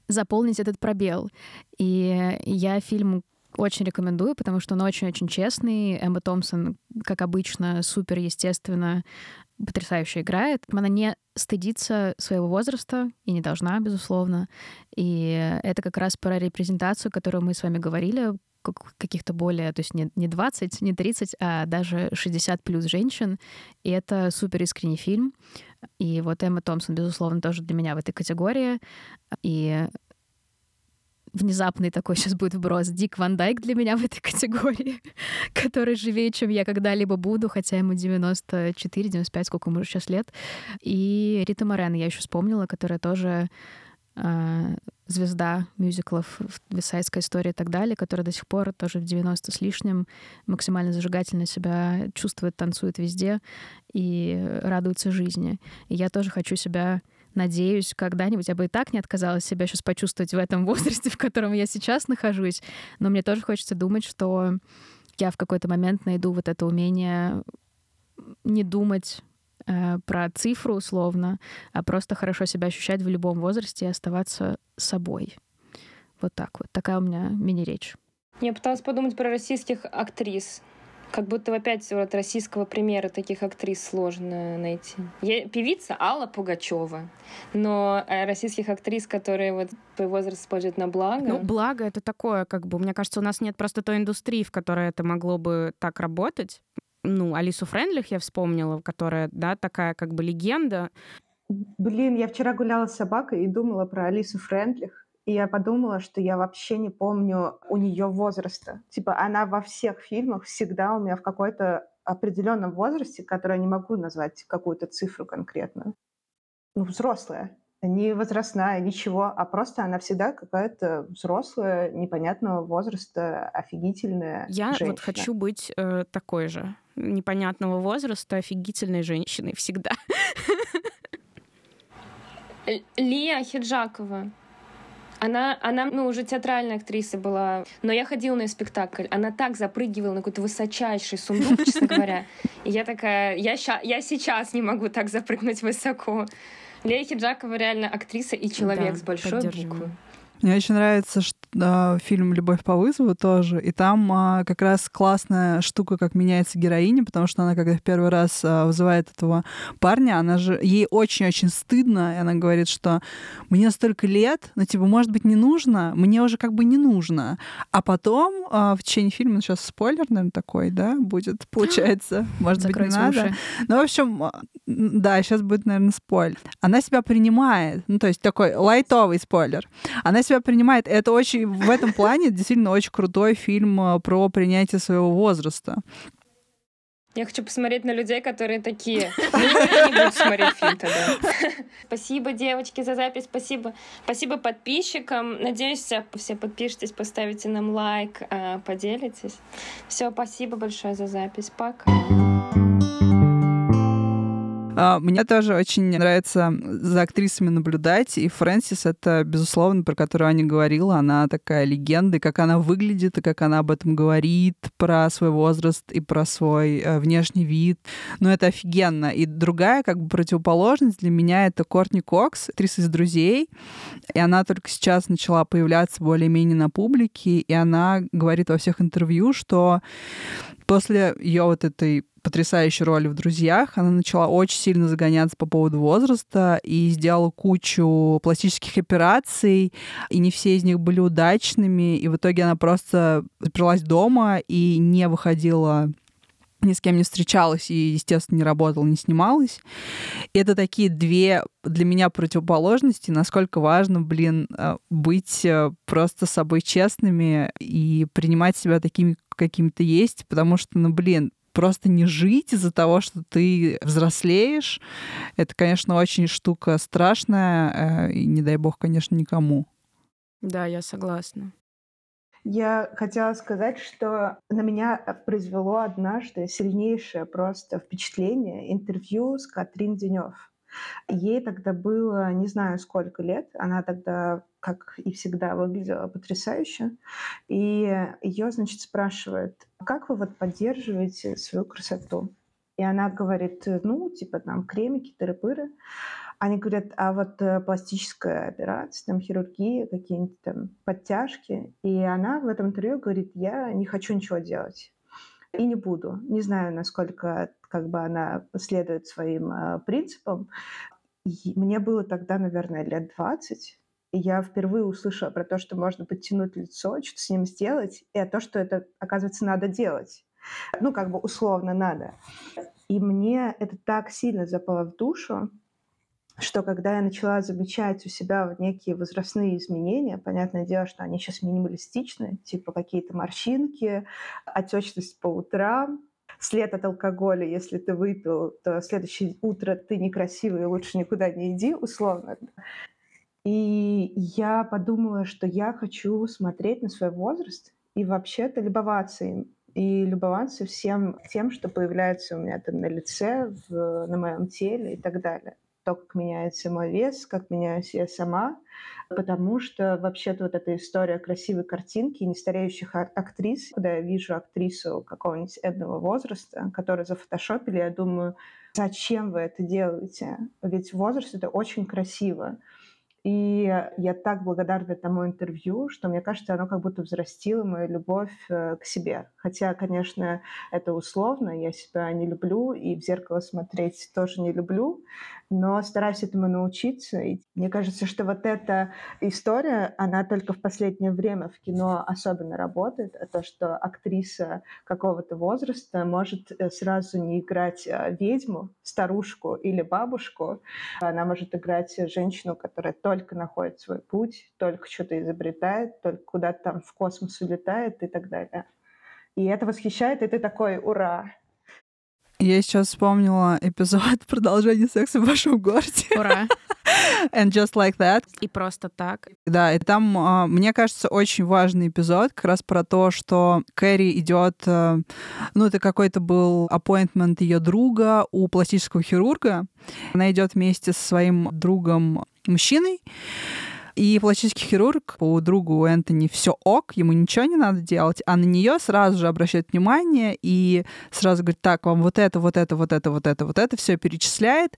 заполнить этот пробел. И я фильм очень рекомендую, потому что он очень-очень честный. Эмма Томпсон, как обычно, супер естественно, потрясающе играет. Она не стыдится своего возраста и не должна, безусловно. И это как раз про репрезентацию, которую мы с вами говорили, каких-то более, то есть не, не 20, не 30, а даже 60 плюс женщин. И это супер искренний фильм. И вот Эмма Томпсон, безусловно, тоже для меня в этой категории. И внезапный такой сейчас будет вброс. Дик Ван Дайк для меня в этой [LAUGHS] категории, который живее, чем я когда-либо буду, хотя ему 94-95, сколько ему сейчас лет. И Рита Морен я еще вспомнила, которая тоже звезда мюзиклов, Висайская история и так далее, которая до сих пор тоже в 90 с лишним максимально зажигательно себя чувствует, танцует везде и радуется жизни. И я тоже хочу себя надеюсь, когда-нибудь, я бы и так не отказалась себя сейчас почувствовать в этом [LAUGHS] возрасте, в котором я сейчас нахожусь, но мне тоже хочется думать, что я в какой-то момент найду вот это умение не думать про цифру условно, а просто хорошо себя ощущать в любом возрасте и оставаться собой. Вот так вот. Такая у меня мини-речь. Я пыталась подумать про российских актрис. Как будто опять вот российского примера таких актрис сложно найти. Я, певица Алла Пугачева, но э, российских актрис, которые вот твой возраст используют на благо. Ну, благо это такое, как бы, мне кажется, у нас нет просто той индустрии, в которой это могло бы так работать ну, Алису Френдлих я вспомнила, которая, да, такая как бы легенда. Блин, я вчера гуляла с собакой и думала про Алису Френдлих. И я подумала, что я вообще не помню у нее возраста. Типа она во всех фильмах всегда у меня в какой-то определенном возрасте, который я не могу назвать какую-то цифру конкретную. Ну, взрослая. Не возрастная, ничего, а просто она всегда какая-то взрослая, непонятного возраста, офигительная Я женщина. вот хочу быть э, такой же непонятного возраста, офигительной женщиной всегда. Лия Хиджакова. Она, она, ну, уже театральная актриса была, но я ходила на спектакль. Она так запрыгивала на какой-то высочайший сундук, честно говоря. И я такая, я, ща, я сейчас не могу так запрыгнуть высоко. Лея Хиджакова реально актриса и человек Да, с большой буквы. Мне очень нравится что, а, фильм «Любовь по вызову» тоже, и там а, как раз классная штука, как меняется героиня, потому что она, когда в первый раз а, вызывает этого парня, она же ей очень-очень стыдно, и она говорит, что мне столько лет, но типа, может быть, не нужно, мне уже как бы не нужно. А потом а, в течение фильма, ну, сейчас спойлер, наверное, такой, да, будет, [GASPS] получается, может быть, не Закройте надо. Ну, в общем, да, сейчас будет, наверное, спойлер. Она себя принимает, ну, то есть такой лайтовый спойлер. Она себя принимает. Это очень, в этом плане действительно очень крутой фильм а, про принятие своего возраста. Я хочу посмотреть на людей, которые такие. Ну, я не буду смотреть фильм тогда. [LAUGHS] Спасибо, девочки, за запись. Спасибо. Спасибо подписчикам. Надеюсь, все подпишитесь, поставите нам лайк, э, поделитесь. Все, спасибо большое за запись. Пока. А, Мне тоже очень нравится за актрисами наблюдать, и Фрэнсис — это, безусловно, про которую Аня говорила, она такая легенда, и как она выглядит, и как она об этом говорит, про свой возраст и про свой э, внешний вид. Ну, это офигенно. И другая, как бы, противоположность для меня — это Кортни Кокс, актриса из «Друзей», и она только сейчас начала появляться более-менее на публике, и она говорит во всех интервью, что после ее вот этой потрясающей роли в «Друзьях», она начала очень сильно загоняться по поводу возраста и сделала кучу пластических операций, и не все из них были удачными, и в итоге она просто заперлась дома и не выходила ни с кем не встречалась и, естественно, не работала, не снималась. И это такие две для меня противоположности, насколько важно, блин, э, быть э, просто собой честными и принимать себя такими, какими ты есть, потому что, ну, блин, просто не жить из-за того, что ты взрослеешь, это, конечно, очень штука страшная, э, и не дай бог, конечно, никому. Да, я согласна. Я хотела сказать, что на меня произвело однажды сильнейшее просто впечатление интервью с Катрин Денев. Ей тогда было не знаю сколько лет, она тогда, как и всегда, выглядела потрясающе. И ее, значит, спрашивают, как вы вот поддерживаете свою красоту? И она говорит, ну, типа там кремики, тыры-пыры. Они говорят, а вот э, пластическая операция, там хирургия, какие-нибудь там подтяжки. И она в этом интервью говорит, я не хочу ничего делать. И не буду. Не знаю, насколько как бы она следует своим э, принципам. И мне было тогда, наверное, лет 20. И я впервые услышала про то, что можно подтянуть лицо, что-то с ним сделать, и о том, что это, оказывается, надо делать. Ну, как бы условно надо. И мне это так сильно запало в душу, что когда я начала замечать у себя вот некие возрастные изменения, понятное дело, что они сейчас минималистичны, типа какие-то морщинки, отечность по утрам, след от алкоголя, если ты выпил, то следующее утро ты некрасивый, лучше никуда не иди, условно. И я подумала, что я хочу смотреть на свой возраст и вообще-то любоваться им. И любоваться всем тем, что появляется у меня там на лице, в, на моем теле и так далее то, как меняется мой вес, как меняюсь я сама, потому что вообще-то вот эта история красивой картинки нестареющих ак- актрис, когда я вижу актрису какого-нибудь эдного возраста, которую зафотошопили, я думаю, зачем вы это делаете? Ведь возраст — это очень красиво. И я так благодарна тому интервью, что мне кажется, оно как будто взрастило мою любовь э, к себе. Хотя, конечно, это условно, я себя не люблю, и в зеркало смотреть тоже не люблю. Но стараюсь этому научиться. И мне кажется, что вот эта история, она только в последнее время в кино особенно работает. А то, что актриса какого-то возраста может э, сразу не играть э, ведьму, старушку или бабушку. Она может играть женщину, которая только находит свой путь, только что-то изобретает, только куда-то там в космос улетает и так далее. И это восхищает, и ты такой, ура, я сейчас вспомнила эпизод [LAUGHS] продолжения секса в вашем городе. Ура! And just like that. И просто так. Да, и там, а, мне кажется, очень важный эпизод как раз про то, что Кэрри идет, э, ну, это какой-то был appointment ее друга у пластического хирурга. Она идет вместе со своим другом мужчиной, и пластический хирург по другу Энтони все ок, ему ничего не надо делать, а на нее сразу же обращает внимание и сразу говорит, так, вам вот это, вот это, вот это, вот это, вот это, все перечисляет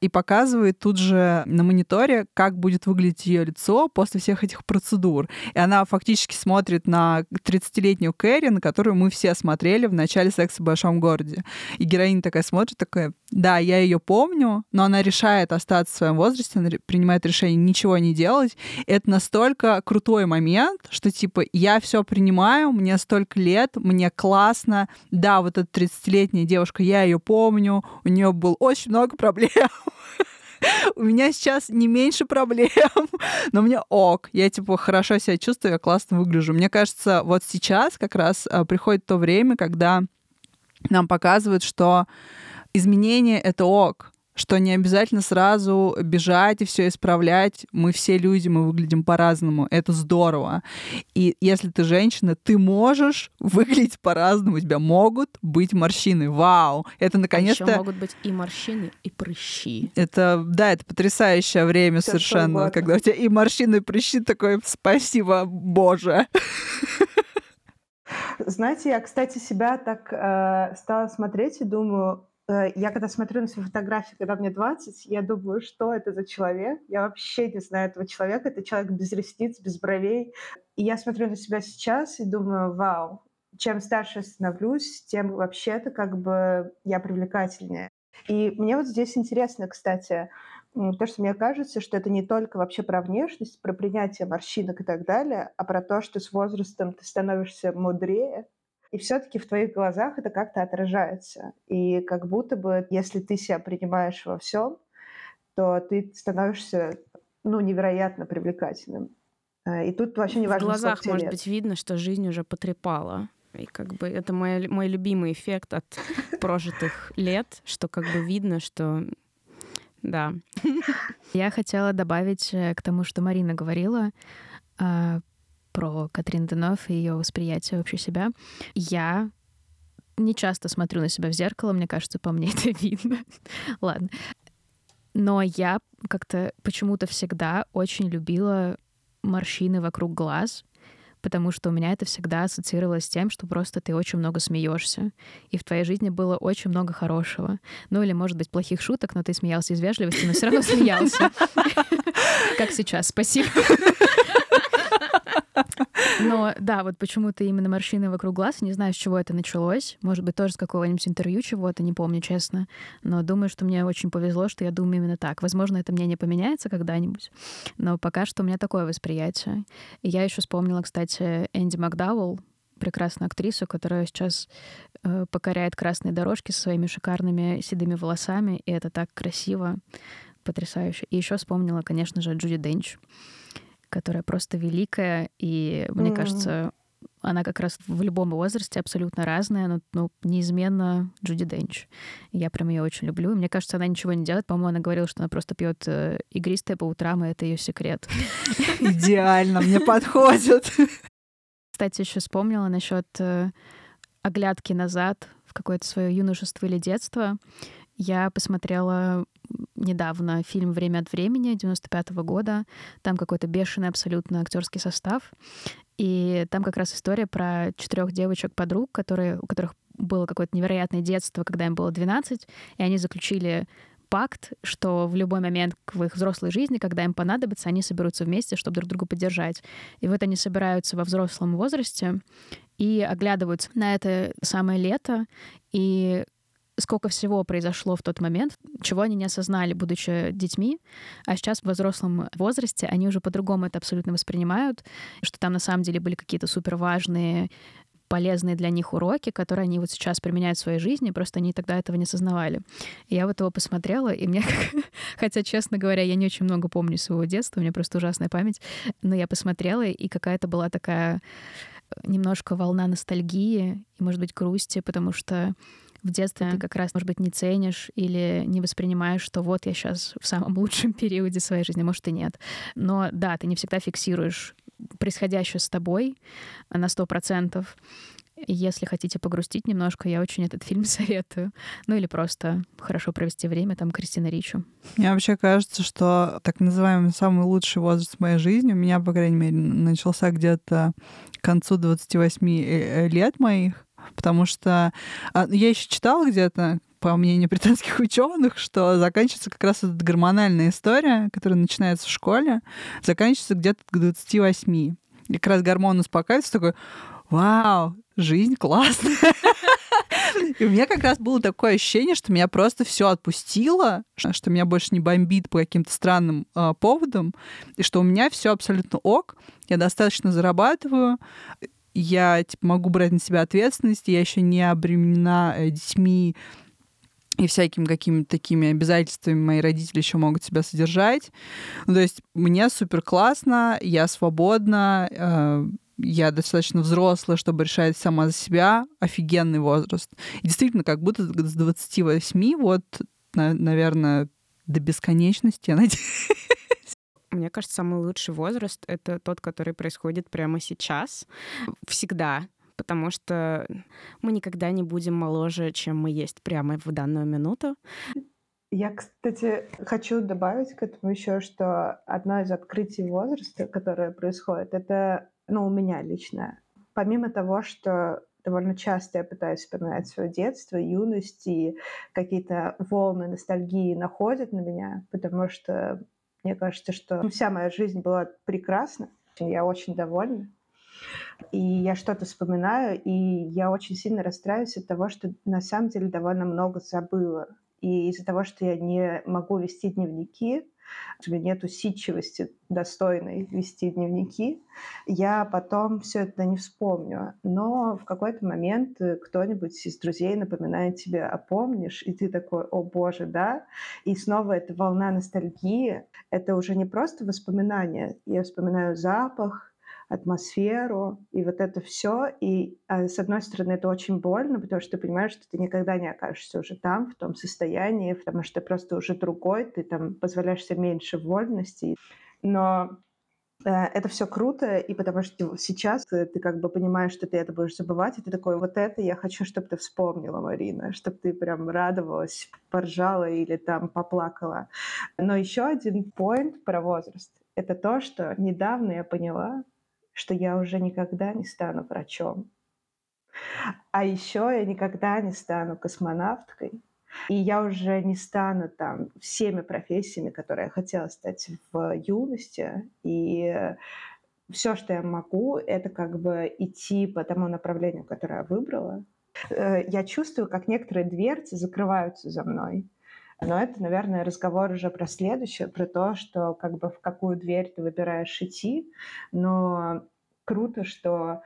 и показывает тут же на мониторе, как будет выглядеть ее лицо после всех этих процедур. И она фактически смотрит на 30-летнюю Кэрри, на которую мы все смотрели в начале «Секса в большом городе». И героиня такая смотрит, такая, да, я ее помню, но она решает остаться в своем возрасте, она принимает решение ничего не делать, делать. Это настолько крутой момент, что типа я все принимаю, мне столько лет, мне классно. Да, вот эта 30-летняя девушка, я ее помню, у нее было очень много проблем. [LAUGHS] У меня сейчас не меньше проблем, [LAUGHS] но мне ок. Я, типа, хорошо себя чувствую, я классно выгляжу. Мне кажется, вот сейчас как раз а, приходит то время, когда нам показывают, что изменение — это ок что не обязательно сразу бежать и все исправлять. Мы все люди, мы выглядим по-разному. Это здорово. И если ты женщина, ты можешь выглядеть по-разному. У тебя могут быть морщины. Вау! Это наконец-то... А могут быть и морщины, и прыщи. Это, да, это потрясающее время все совершенно, когда у тебя и морщины, и прыщи. Такое спасибо, Боже! Знаете, я, кстати, себя так э, стала смотреть и думаю, я когда смотрю на свои фотографии, когда мне 20, я думаю, что это за человек? Я вообще не знаю этого человека. Это человек без ресниц, без бровей. И я смотрю на себя сейчас и думаю, вау, чем старше я становлюсь, тем вообще-то как бы я привлекательнее. И мне вот здесь интересно, кстати, то, что мне кажется, что это не только вообще про внешность, про принятие морщинок и так далее, а про то, что с возрастом ты становишься мудрее, и все-таки в твоих глазах это как-то отражается. И как будто бы, если ты себя принимаешь во всем, то ты становишься ну, невероятно привлекательным. Э, и тут вообще не важно, В глазах, может лет. быть, видно, что жизнь уже потрепала. И как бы это мой, мой любимый эффект от [LAUGHS] прожитых лет, что как бы видно, что да. [LAUGHS] Я хотела добавить э, к тому, что Марина говорила, а, про Катрин Денов и ее восприятие вообще себя. Я не часто смотрю на себя в зеркало, мне кажется, по мне [LAUGHS] это видно. Ладно. Но я как-то почему-то всегда очень любила морщины вокруг глаз, потому что у меня это всегда ассоциировалось с тем, что просто ты очень много смеешься, и в твоей жизни было очень много хорошего. Ну или, может быть, плохих шуток, но ты смеялся из вежливости, но все равно [LAUGHS] смеялся. [LAUGHS] Как сейчас. Спасибо. Но да, вот почему-то именно морщины вокруг глаз, не знаю, с чего это началось. Может быть, тоже с какого-нибудь интервью чего-то, не помню, честно. Но думаю, что мне очень повезло, что я думаю именно так. Возможно, это мне не поменяется когда-нибудь, но пока что у меня такое восприятие. И я еще вспомнила, кстати, Энди Макдауэлл, прекрасную актрису, которая сейчас э, покоряет красные дорожки со своими шикарными седыми волосами, и это так красиво, потрясающе. И еще вспомнила, конечно же, Джуди Денч которая просто великая, и мне mm. кажется, она как раз в любом возрасте абсолютно разная, но ну, неизменно Джуди Денч. Я прям ее очень люблю. И мне кажется, она ничего не делает. По-моему, она говорила, что она просто пьет э, игристое по утрам, и это ее секрет. Идеально, мне [LAUGHS] подходит. Кстати, еще вспомнила насчет э, оглядки назад в какое-то свое юношество или детство. Я посмотрела недавно фильм «Время от времени» 95 -го года. Там какой-то бешеный абсолютно актерский состав. И там как раз история про четырех девочек-подруг, которые, у которых было какое-то невероятное детство, когда им было 12, и они заключили пакт, что в любой момент в их взрослой жизни, когда им понадобится, они соберутся вместе, чтобы друг друга поддержать. И вот они собираются во взрослом возрасте и оглядываются на это самое лето, и сколько всего произошло в тот момент, чего они не осознали, будучи детьми, а сейчас в взрослом возрасте они уже по-другому это абсолютно воспринимают, что там на самом деле были какие-то супер важные полезные для них уроки, которые они вот сейчас применяют в своей жизни, просто они тогда этого не осознавали. И я вот его посмотрела, и мне, [LAUGHS] хотя, честно говоря, я не очень много помню своего детства, у меня просто ужасная память, но я посмотрела, и какая-то была такая немножко волна ностальгии и, может быть, грусти, потому что в детстве ты как раз, может быть, не ценишь или не воспринимаешь, что вот я сейчас в самом лучшем [LAUGHS] периоде своей жизни, может и нет. Но да, ты не всегда фиксируешь происходящее с тобой на сто процентов. Если хотите погрустить немножко, я очень этот фильм [LAUGHS] советую. Ну или просто хорошо провести время, там Кристина Ричу. Мне вообще кажется, что так называемый самый лучший возраст в моей жизни у меня, по крайней мере, начался где-то к концу 28 э, лет моих, потому что а, я еще читала где-то, по мнению британских [LAUGHS] ученых, что заканчивается как раз эта гормональная история, которая начинается в школе, заканчивается где-то к 28. И как раз гормон успокаивается, такой, вау, жизнь классная. [LAUGHS] И у меня как раз было такое ощущение, что меня просто все отпустило, что меня больше не бомбит по каким-то странным э, поводам, и что у меня все абсолютно ок, я достаточно зарабатываю, я типа, могу брать на себя ответственность, я еще не обременена э, детьми и всякими какими-то такими обязательствами мои родители еще могут себя содержать. Ну, то есть мне супер классно, я свободна, э, я достаточно взрослая, чтобы решать сама за себя. Офигенный возраст. И действительно, как будто с 28, вот, на, наверное, до бесконечности, я надеюсь. Мне кажется, самый лучший возраст — это тот, который происходит прямо сейчас. Всегда потому что мы никогда не будем моложе, чем мы есть прямо в данную минуту. Я, кстати, хочу добавить к этому еще, что одно из открытий возраста, которое происходит, это, ну, у меня лично. Помимо того, что довольно часто я пытаюсь вспоминать свое детство, юность, и какие-то волны ностальгии находят на меня, потому что мне кажется, что вся моя жизнь была прекрасна, я очень довольна. И я что-то вспоминаю, и я очень сильно расстраиваюсь от того, что на самом деле довольно много забыла. И из-за того, что я не могу вести дневники, у меня нет усидчивости достойной вести дневники, я потом все это не вспомню. Но в какой-то момент кто-нибудь из друзей напоминает тебе, а помнишь? И ты такой, о боже, да? И снова эта волна ностальгии. Это уже не просто воспоминания. Я вспоминаю запах, атмосферу и вот это все. И а, с одной стороны это очень больно, потому что ты понимаешь, что ты никогда не окажешься уже там, в том состоянии, потому что ты просто уже другой, ты там позволяешь себе меньше вольности. Но э, это все круто, и потому что сейчас ты, ты как бы понимаешь, что ты это будешь забывать, и ты такой, вот это я хочу, чтобы ты вспомнила, Марина, чтобы ты прям радовалась, поржала или там поплакала. Но еще один point про возраст — это то, что недавно я поняла, что я уже никогда не стану врачом. А еще я никогда не стану космонавткой. И я уже не стану там всеми профессиями, которые я хотела стать в юности. И все, что я могу, это как бы идти по тому направлению, которое я выбрала. Э, я чувствую, как некоторые дверцы закрываются за мной. Но это, наверное, разговор уже про следующее, про то, что как бы в какую дверь ты выбираешь идти. Но круто, что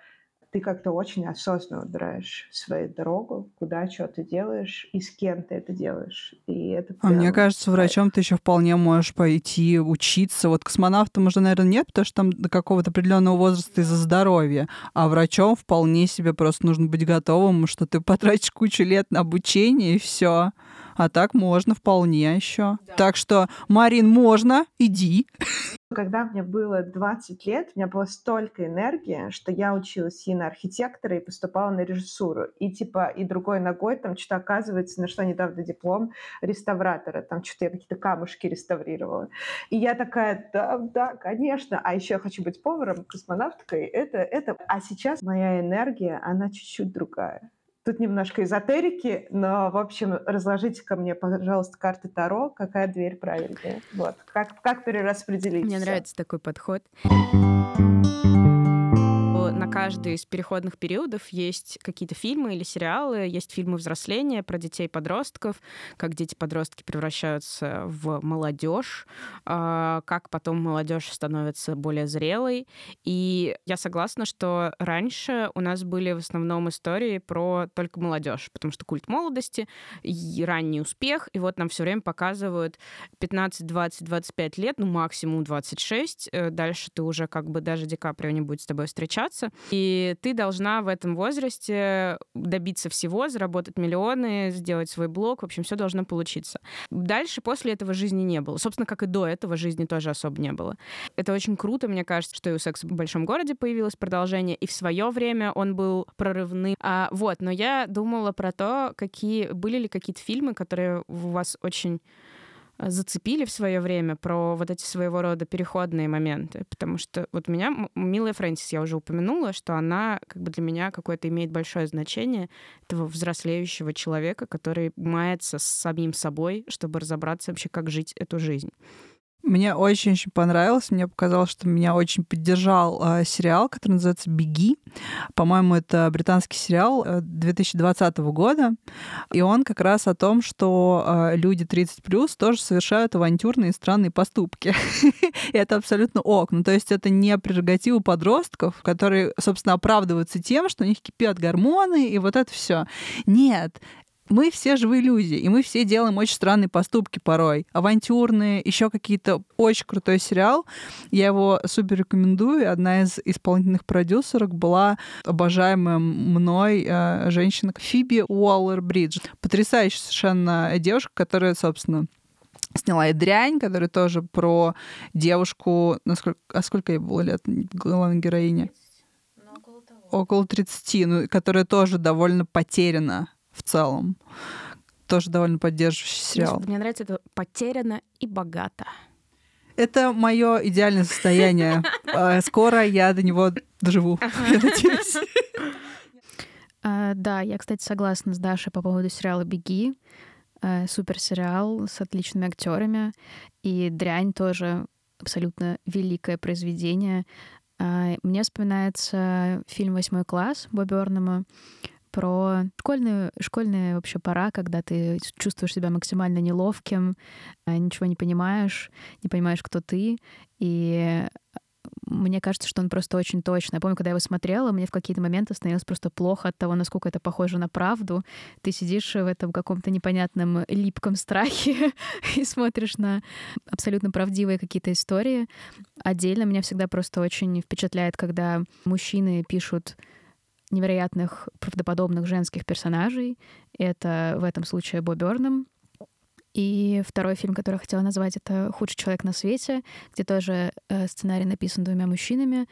ты как-то очень осознанно выбираешь свою дорогу, куда что ты делаешь и с кем ты это делаешь. И это а мне кажется, врачом ты еще вполне можешь пойти учиться. Вот космонавтом уже, наверное, нет, потому что там до какого-то определенного возраста из-за здоровья. А врачом вполне себе просто нужно быть готовым, что ты потратишь кучу лет на обучение и все. А так можно вполне еще. Да. Так что, Марин, можно, иди. Когда мне было 20 лет, у меня было столько энергии, что я училась и на архитектора, и поступала на режиссуру. И типа, и другой ногой там что-то оказывается, на что недавно диплом реставратора. Там что-то я какие-то камушки реставрировала. И я такая, да, да, конечно. А еще я хочу быть поваром, космонавткой. Это, это. А сейчас моя энергия, она чуть-чуть другая. Тут немножко эзотерики, но, в общем, разложите ко мне, пожалуйста, карты Таро, какая дверь правильная. Вот. Как, как перераспределить? Мне всё? нравится такой подход каждый из переходных периодов есть какие-то фильмы или сериалы, есть фильмы взросления про детей-подростков, как дети-подростки превращаются в молодежь, а, как потом молодежь становится более зрелой. И я согласна, что раньше у нас были в основном истории про только молодежь, потому что культ молодости, и ранний успех, и вот нам все время показывают 15, 20, 25 лет, ну максимум 26, э, дальше ты уже как бы даже Ди Каприо не будет с тобой встречаться, и ты должна в этом возрасте добиться всего, заработать миллионы, сделать свой блог, в общем, все должно получиться. Дальше после этого жизни не было. Собственно, как и до этого жизни тоже особо не было. Это очень круто, мне кажется, что и у «Секса в большом городе» появилось продолжение, и в свое время он был прорывным. А, вот, но я думала про то, какие были ли какие-то фильмы, которые у вас очень зацепили в свое время про вот эти своего рода переходные моменты, потому что вот меня Милая Фрэнсис я уже упомянула, что она как бы для меня какое-то имеет большое значение этого взрослеющего человека, который мается с самим собой, чтобы разобраться вообще, как жить эту жизнь. Мне очень-очень понравилось. Мне показалось, что меня очень поддержал э, сериал, который называется «Беги». По-моему, это британский сериал 2020 э, года. И он как раз о том, что э, люди 30 плюс тоже совершают авантюрные и странные поступки. [LAUGHS] И это абсолютно ок. Ну, то есть это не прерогатива подростков, которые, собственно, оправдываются тем, что у них кипят гормоны и вот это все. Нет, мы все живые люди, и мы все делаем очень странные поступки порой. Авантюрные, еще какие-то. Очень крутой сериал. Я его супер рекомендую. Одна из исполнительных продюсерок была обожаемая мной э, женщина Фиби Уоллер-Бридж. Потрясающая совершенно девушка, которая, собственно, сняла и «Дрянь», которая тоже про девушку... Насколько, а сколько ей было лет, главной героине? Ну, около, около 30, ну, которая тоже довольно потеряна в целом. Тоже довольно поддерживающий сериал. Господи, мне нравится это «Потеряно и богато». Это мое идеальное состояние. [LAUGHS] А, скоро я до него доживу, я надеюсь. [LAUGHS] А, да, я, кстати, согласна с Дашей по поводу сериала «Беги». А, супер сериал с отличными актерами. И «Дрянь» тоже абсолютно великое произведение. Мне вспоминается фильм «Восьмой класс» Бобби Орнема про школьную, школьная вообще пора, когда ты чувствуешь себя максимально неловким, а, ничего не понимаешь, не понимаешь, кто ты, и мне кажется, что он просто очень точно. Я помню, когда я его смотрела, мне в какие-то моменты становилось просто плохо от того, насколько это похоже на правду. Ты сидишь в этом каком-то непонятном липком страхе [LAUGHS] и смотришь на абсолютно правдивые какие-то истории. Отдельно меня всегда просто очень впечатляет, когда мужчины пишут невероятных правдоподобных женских персонажей. Это в этом случае Бо Бёрном. И второй фильм, который я хотела назвать, это «Худший человек на свете», где тоже э, сценарий написан двумя мужчинами.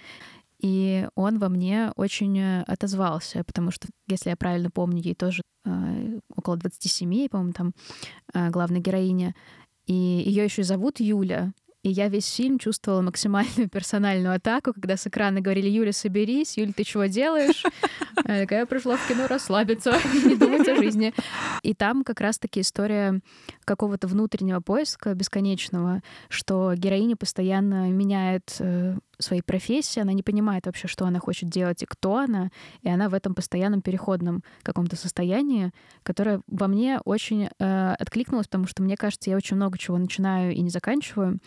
И он во мне очень э, отозвался, потому что, если я правильно помню, ей тоже э, около 27, по-моему, там э, главная героиня. И ее еще зовут Юля. И я весь фильм чувствовала максимальную [LAUGHS] персональную атаку, когда с экрана говорили «Юля, соберись! Юля, ты чего делаешь?» Я [LAUGHS] такая, я пришла в кино расслабиться, не думать о жизни. И там как раз-таки история какого-то внутреннего поиска бесконечного, что героиня постоянно меняет э, своей профессии, она не понимает вообще, что она хочет делать и кто она, и она в этом постоянном переходном каком-то состоянии, которое во мне очень э, откликнулось, потому что мне кажется, я очень много чего начинаю и не заканчиваю,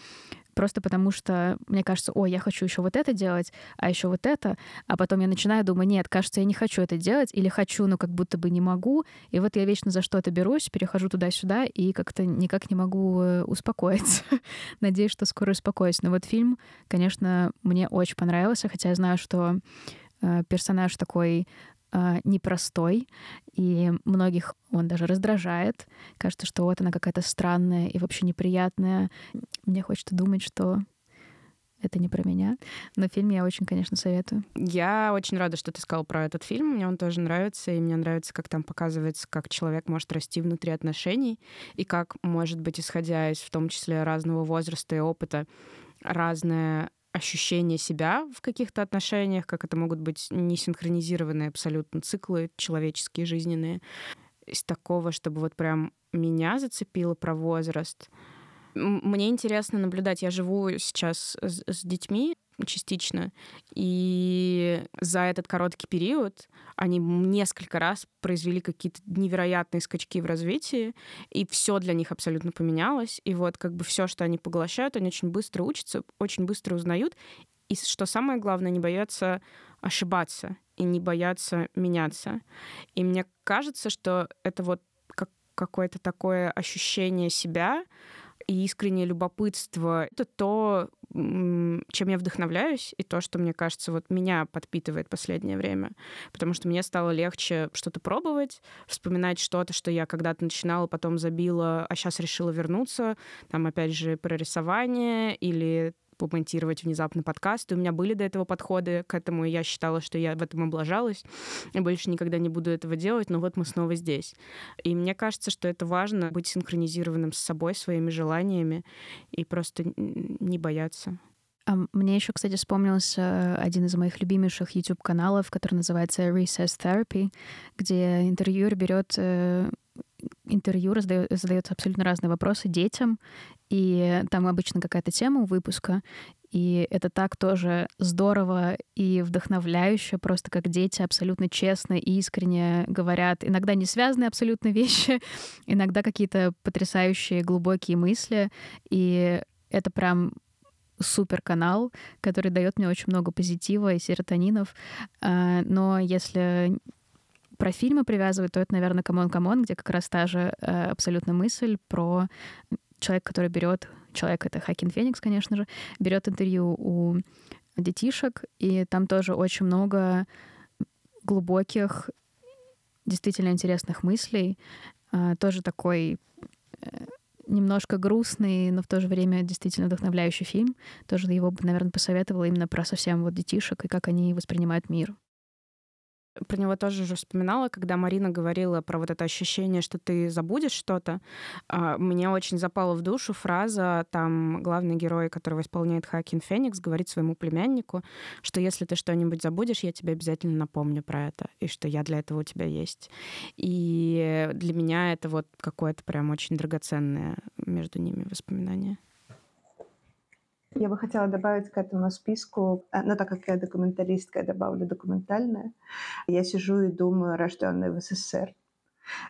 просто потому что мне кажется, ой, я хочу еще вот это делать, а еще вот это, а потом я начинаю думать, нет, кажется, я не хочу это делать, или хочу, но как будто бы не могу, и вот я вечно за что-то берусь, перехожу туда-сюда и как-то никак не могу э, успокоиться. [LAUGHS] Надеюсь, что скоро успокоюсь. Но вот фильм, конечно, мне очень понравился, хотя я знаю, что э, персонаж такой э, непростой, и многих он даже раздражает. Кажется, что вот она какая-то странная и вообще неприятная. Мне хочется думать, что это не про меня. Но фильм я очень, конечно, советую. Я очень рада, что ты сказал про этот фильм. Мне он тоже нравится, и мне нравится, как там показывается, как человек может расти внутри отношений, и как, может быть, исходя из в том числе разного возраста и опыта, разное ощущение себя в каких-то отношениях, как это могут быть несинхронизированные абсолютно циклы человеческие, жизненные. Из такого, чтобы вот прям меня зацепило про возраст. Мне интересно наблюдать. Я живу сейчас с, с детьми, частично. И за этот короткий период они несколько раз произвели какие-то невероятные скачки в развитии, и все для них абсолютно поменялось. И вот как бы все, что они поглощают, они очень быстро учатся, очень быстро узнают. И что самое главное, не боятся ошибаться и не боятся меняться. И мне кажется, что это вот как какое-то такое ощущение себя, и искреннее любопытство — это то, чем я вдохновляюсь, и то, что, мне кажется, вот меня подпитывает последнее время. Потому что мне стало легче что-то пробовать, вспоминать что-то, что я когда-то начинала, потом забила, а сейчас решила вернуться. Там, опять же, про рисование или помонтировать внезапно подкаст. И у меня были до этого подходы к этому, и я считала, что я в этом облажалась, и больше никогда не буду этого делать, но вот мы снова здесь. И мне кажется, что это важно быть синхронизированным с собой, своими желаниями, и просто не бояться. А мне еще, кстати, вспомнился один из моих любимейших YouTube-каналов, который называется Recess Therapy, где интервьюер берет э, интервью, задает абсолютно разные вопросы детям, и там обычно какая-то тема у выпуска, и это так тоже здорово и вдохновляюще, просто как дети абсолютно честно и искренне говорят иногда не связанные абсолютно вещи, [LAUGHS] иногда какие-то потрясающие глубокие мысли, и это прям супер канал, который дает мне очень много позитива и серотонинов. А, но если про фильмы привязывать, то это, наверное, «C'mon C'mon», где как раз та же э, абсолютно мысль про человека, который берет, человек это Хоакин Феникс, конечно же, берет интервью у детишек, и там тоже очень много глубоких, действительно интересных мыслей, э, тоже такой э, немножко грустный, но в то же время действительно вдохновляющий фильм. Тоже его бы, наверное, посоветовала именно про совсем вот детишек и как они воспринимают мир про него тоже уже вспоминала, когда Марина говорила про вот это ощущение, что ты забудешь что-то. А, мне очень запала в душу фраза, там главный герой, которого исполняет Хакин Феникс, говорит своему племяннику, что если ты что-нибудь забудешь, я тебе обязательно напомню про это, и что я для этого у тебя есть. И для меня это вот какое-то прям очень драгоценное между ними воспоминание. Я бы хотела добавить к этому списку, э, но так как я документалистка, я добавлю документальное. Я сижу и думаю, рожденный в СССР,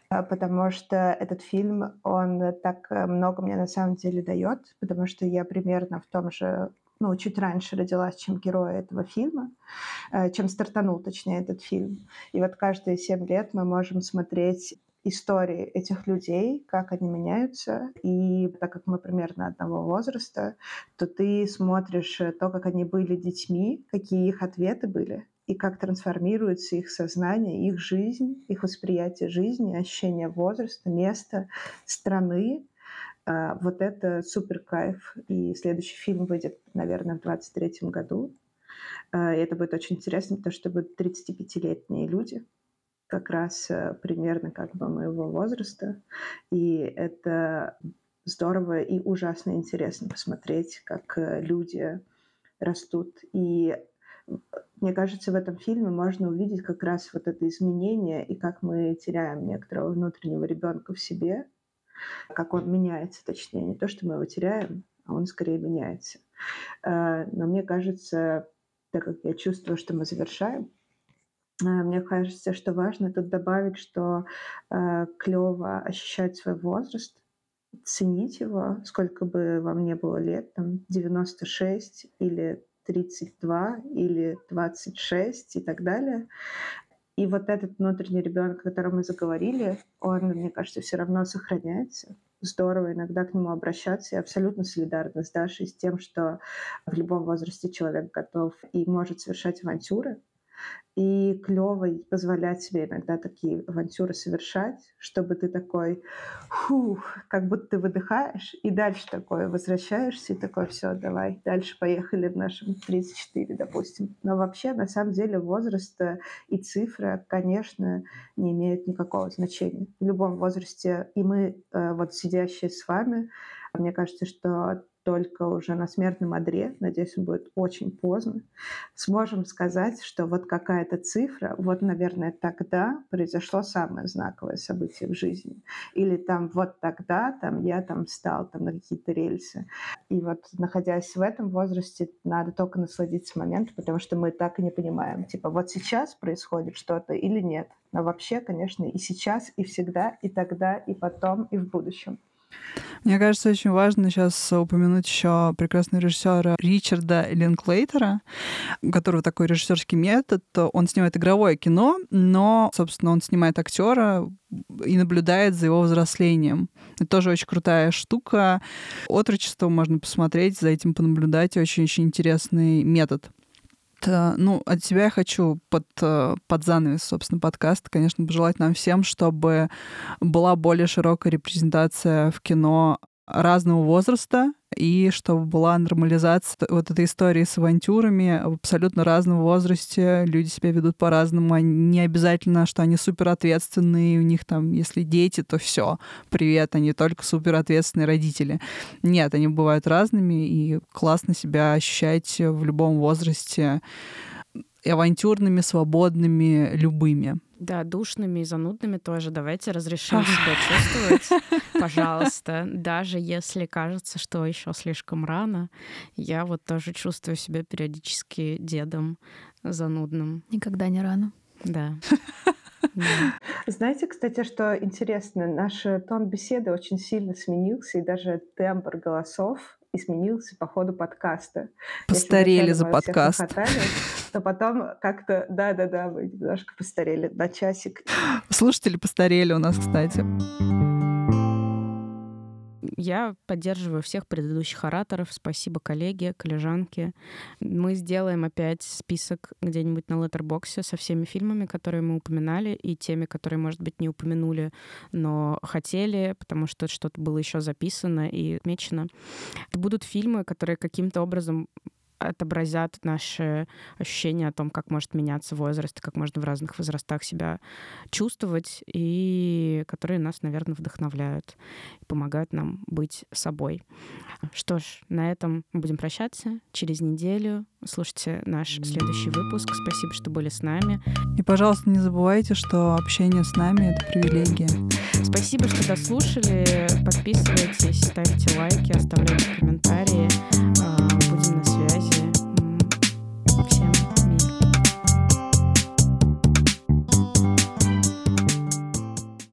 э, потому что этот фильм, он так э, много мне на самом деле дает, потому что я примерно в том же ну, чуть раньше родилась, чем герой этого фильма, чем стартанул, точнее, этот фильм. И вот каждые семь лет мы можем смотреть истории этих людей, как они меняются. И так как мы примерно одного возраста, то ты смотришь э, то, как они были детьми, какие их ответы были, и как трансформируется их сознание, их жизнь, их восприятие жизни, ощущение возраста, места, страны. А, вот это супер кайф. И следующий фильм выйдет, наверное, в 23 году. А, и это будет очень интересно, потому что будут 35-летние люди, как раз э, примерно как бы моего возраста. И это здорово и ужасно интересно посмотреть, как э, люди растут. И мне кажется, в этом фильме можно увидеть как раз вот это изменение и как мы теряем некоторого внутреннего ребенка в себе, как он меняется, точнее, не то, что мы его теряем, а он скорее меняется. Э, но мне кажется, так как я чувствую, что мы завершаем, Э, мне кажется, что важно тут добавить, что э, клево ощущать свой возраст, ценить его, сколько бы вам не было лет, там 96 или 32 или 26 и так далее. И вот этот внутренний ребенок, о котором мы заговорили, он, мне кажется, все равно сохраняется. Здорово иногда к нему обращаться. Я абсолютно солидарна с Дашей, с тем, что в любом возрасте человек готов и может совершать авантюры, и клево позволять себе иногда такие авантюры совершать, чтобы ты такой, фух, как будто ты выдыхаешь, и дальше такое возвращаешься, и такой, все, давай, дальше поехали в нашем 34, допустим. Но вообще, на самом деле, возраст и цифра, конечно, не имеют никакого значения. В любом возрасте, и мы, э, вот сидящие с вами, мне кажется, что только уже на смертном одре, надеюсь, будет очень поздно, сможем сказать, что вот какая-то цифра, вот, наверное, тогда произошло самое знаковое событие в жизни. Или там вот тогда там я там встал там на какие-то рельсы. И вот находясь в этом возрасте, надо только насладиться моментом, потому что мы так и не понимаем, типа вот сейчас происходит что-то или нет. Но вообще, конечно, и сейчас, и всегда, и тогда, и потом, и в будущем. Мне кажется, очень важно сейчас упомянуть еще прекрасного режиссера Ричарда Линклейтера, у которого такой режиссерский метод. Он снимает игровое кино, но, собственно, он снимает актера и наблюдает за его взрослением. Это тоже очень крутая штука. Отрочество можно посмотреть, за этим понаблюдать. Очень-очень интересный метод. Э, ну, от себя я хочу под, э, под занавес, собственно, подкаста, конечно, пожелать нам всем, чтобы была более широкая репрезентация в кино разного возраста, и чтобы была нормализация вот этой истории с авантюрами в абсолютно разном возрасте. Люди себя ведут по-разному. Не обязательно, что они супер ответственные, у них там, если дети, то все, привет, они только супер ответственные родители. Нет, они бывают разными, и классно себя ощущать в любом возрасте авантюрными, свободными, любыми. Да, душными и занудными тоже. Давайте разрешим себя чувствовать, пожалуйста. Даже если кажется, что еще слишком рано, я вот тоже чувствую себя периодически дедом занудным. Никогда не рано. [LAUGHS] Да. Знаете, кстати, что интересно, наш тон беседы очень сильно сменился, и даже тембр голосов изменился по ходу подкаста. Постарели за подкаст. Хохотали, [LAUGHS] то потом как-то, да-да-да, вы немножко постарели на часик. Слушатели постарели у нас, кстати. Я поддерживаю всех предыдущих ораторов. Спасибо коллеге, коллежанке. Мы сделаем опять список где-нибудь на леттербоксе со всеми фильмами, которые мы упоминали, и теми, которые, может быть, не упомянули, но хотели, потому что что-то было еще записано и отмечено. Это будут фильмы, которые каким-то образом отобразят наши ощущения о том, как может меняться возраст, как можно в разных возрастах себя чувствовать, и которые нас, наверное, вдохновляют и помогают нам быть собой. Что ж, на этом будем прощаться. Через неделю слушайте наш следующий выпуск. Спасибо, что были с нами. И, пожалуйста, не забывайте, что общение с нами — это привилегия. Спасибо, что дослушали. Подписывайтесь, ставьте лайки, оставляйте комментарии.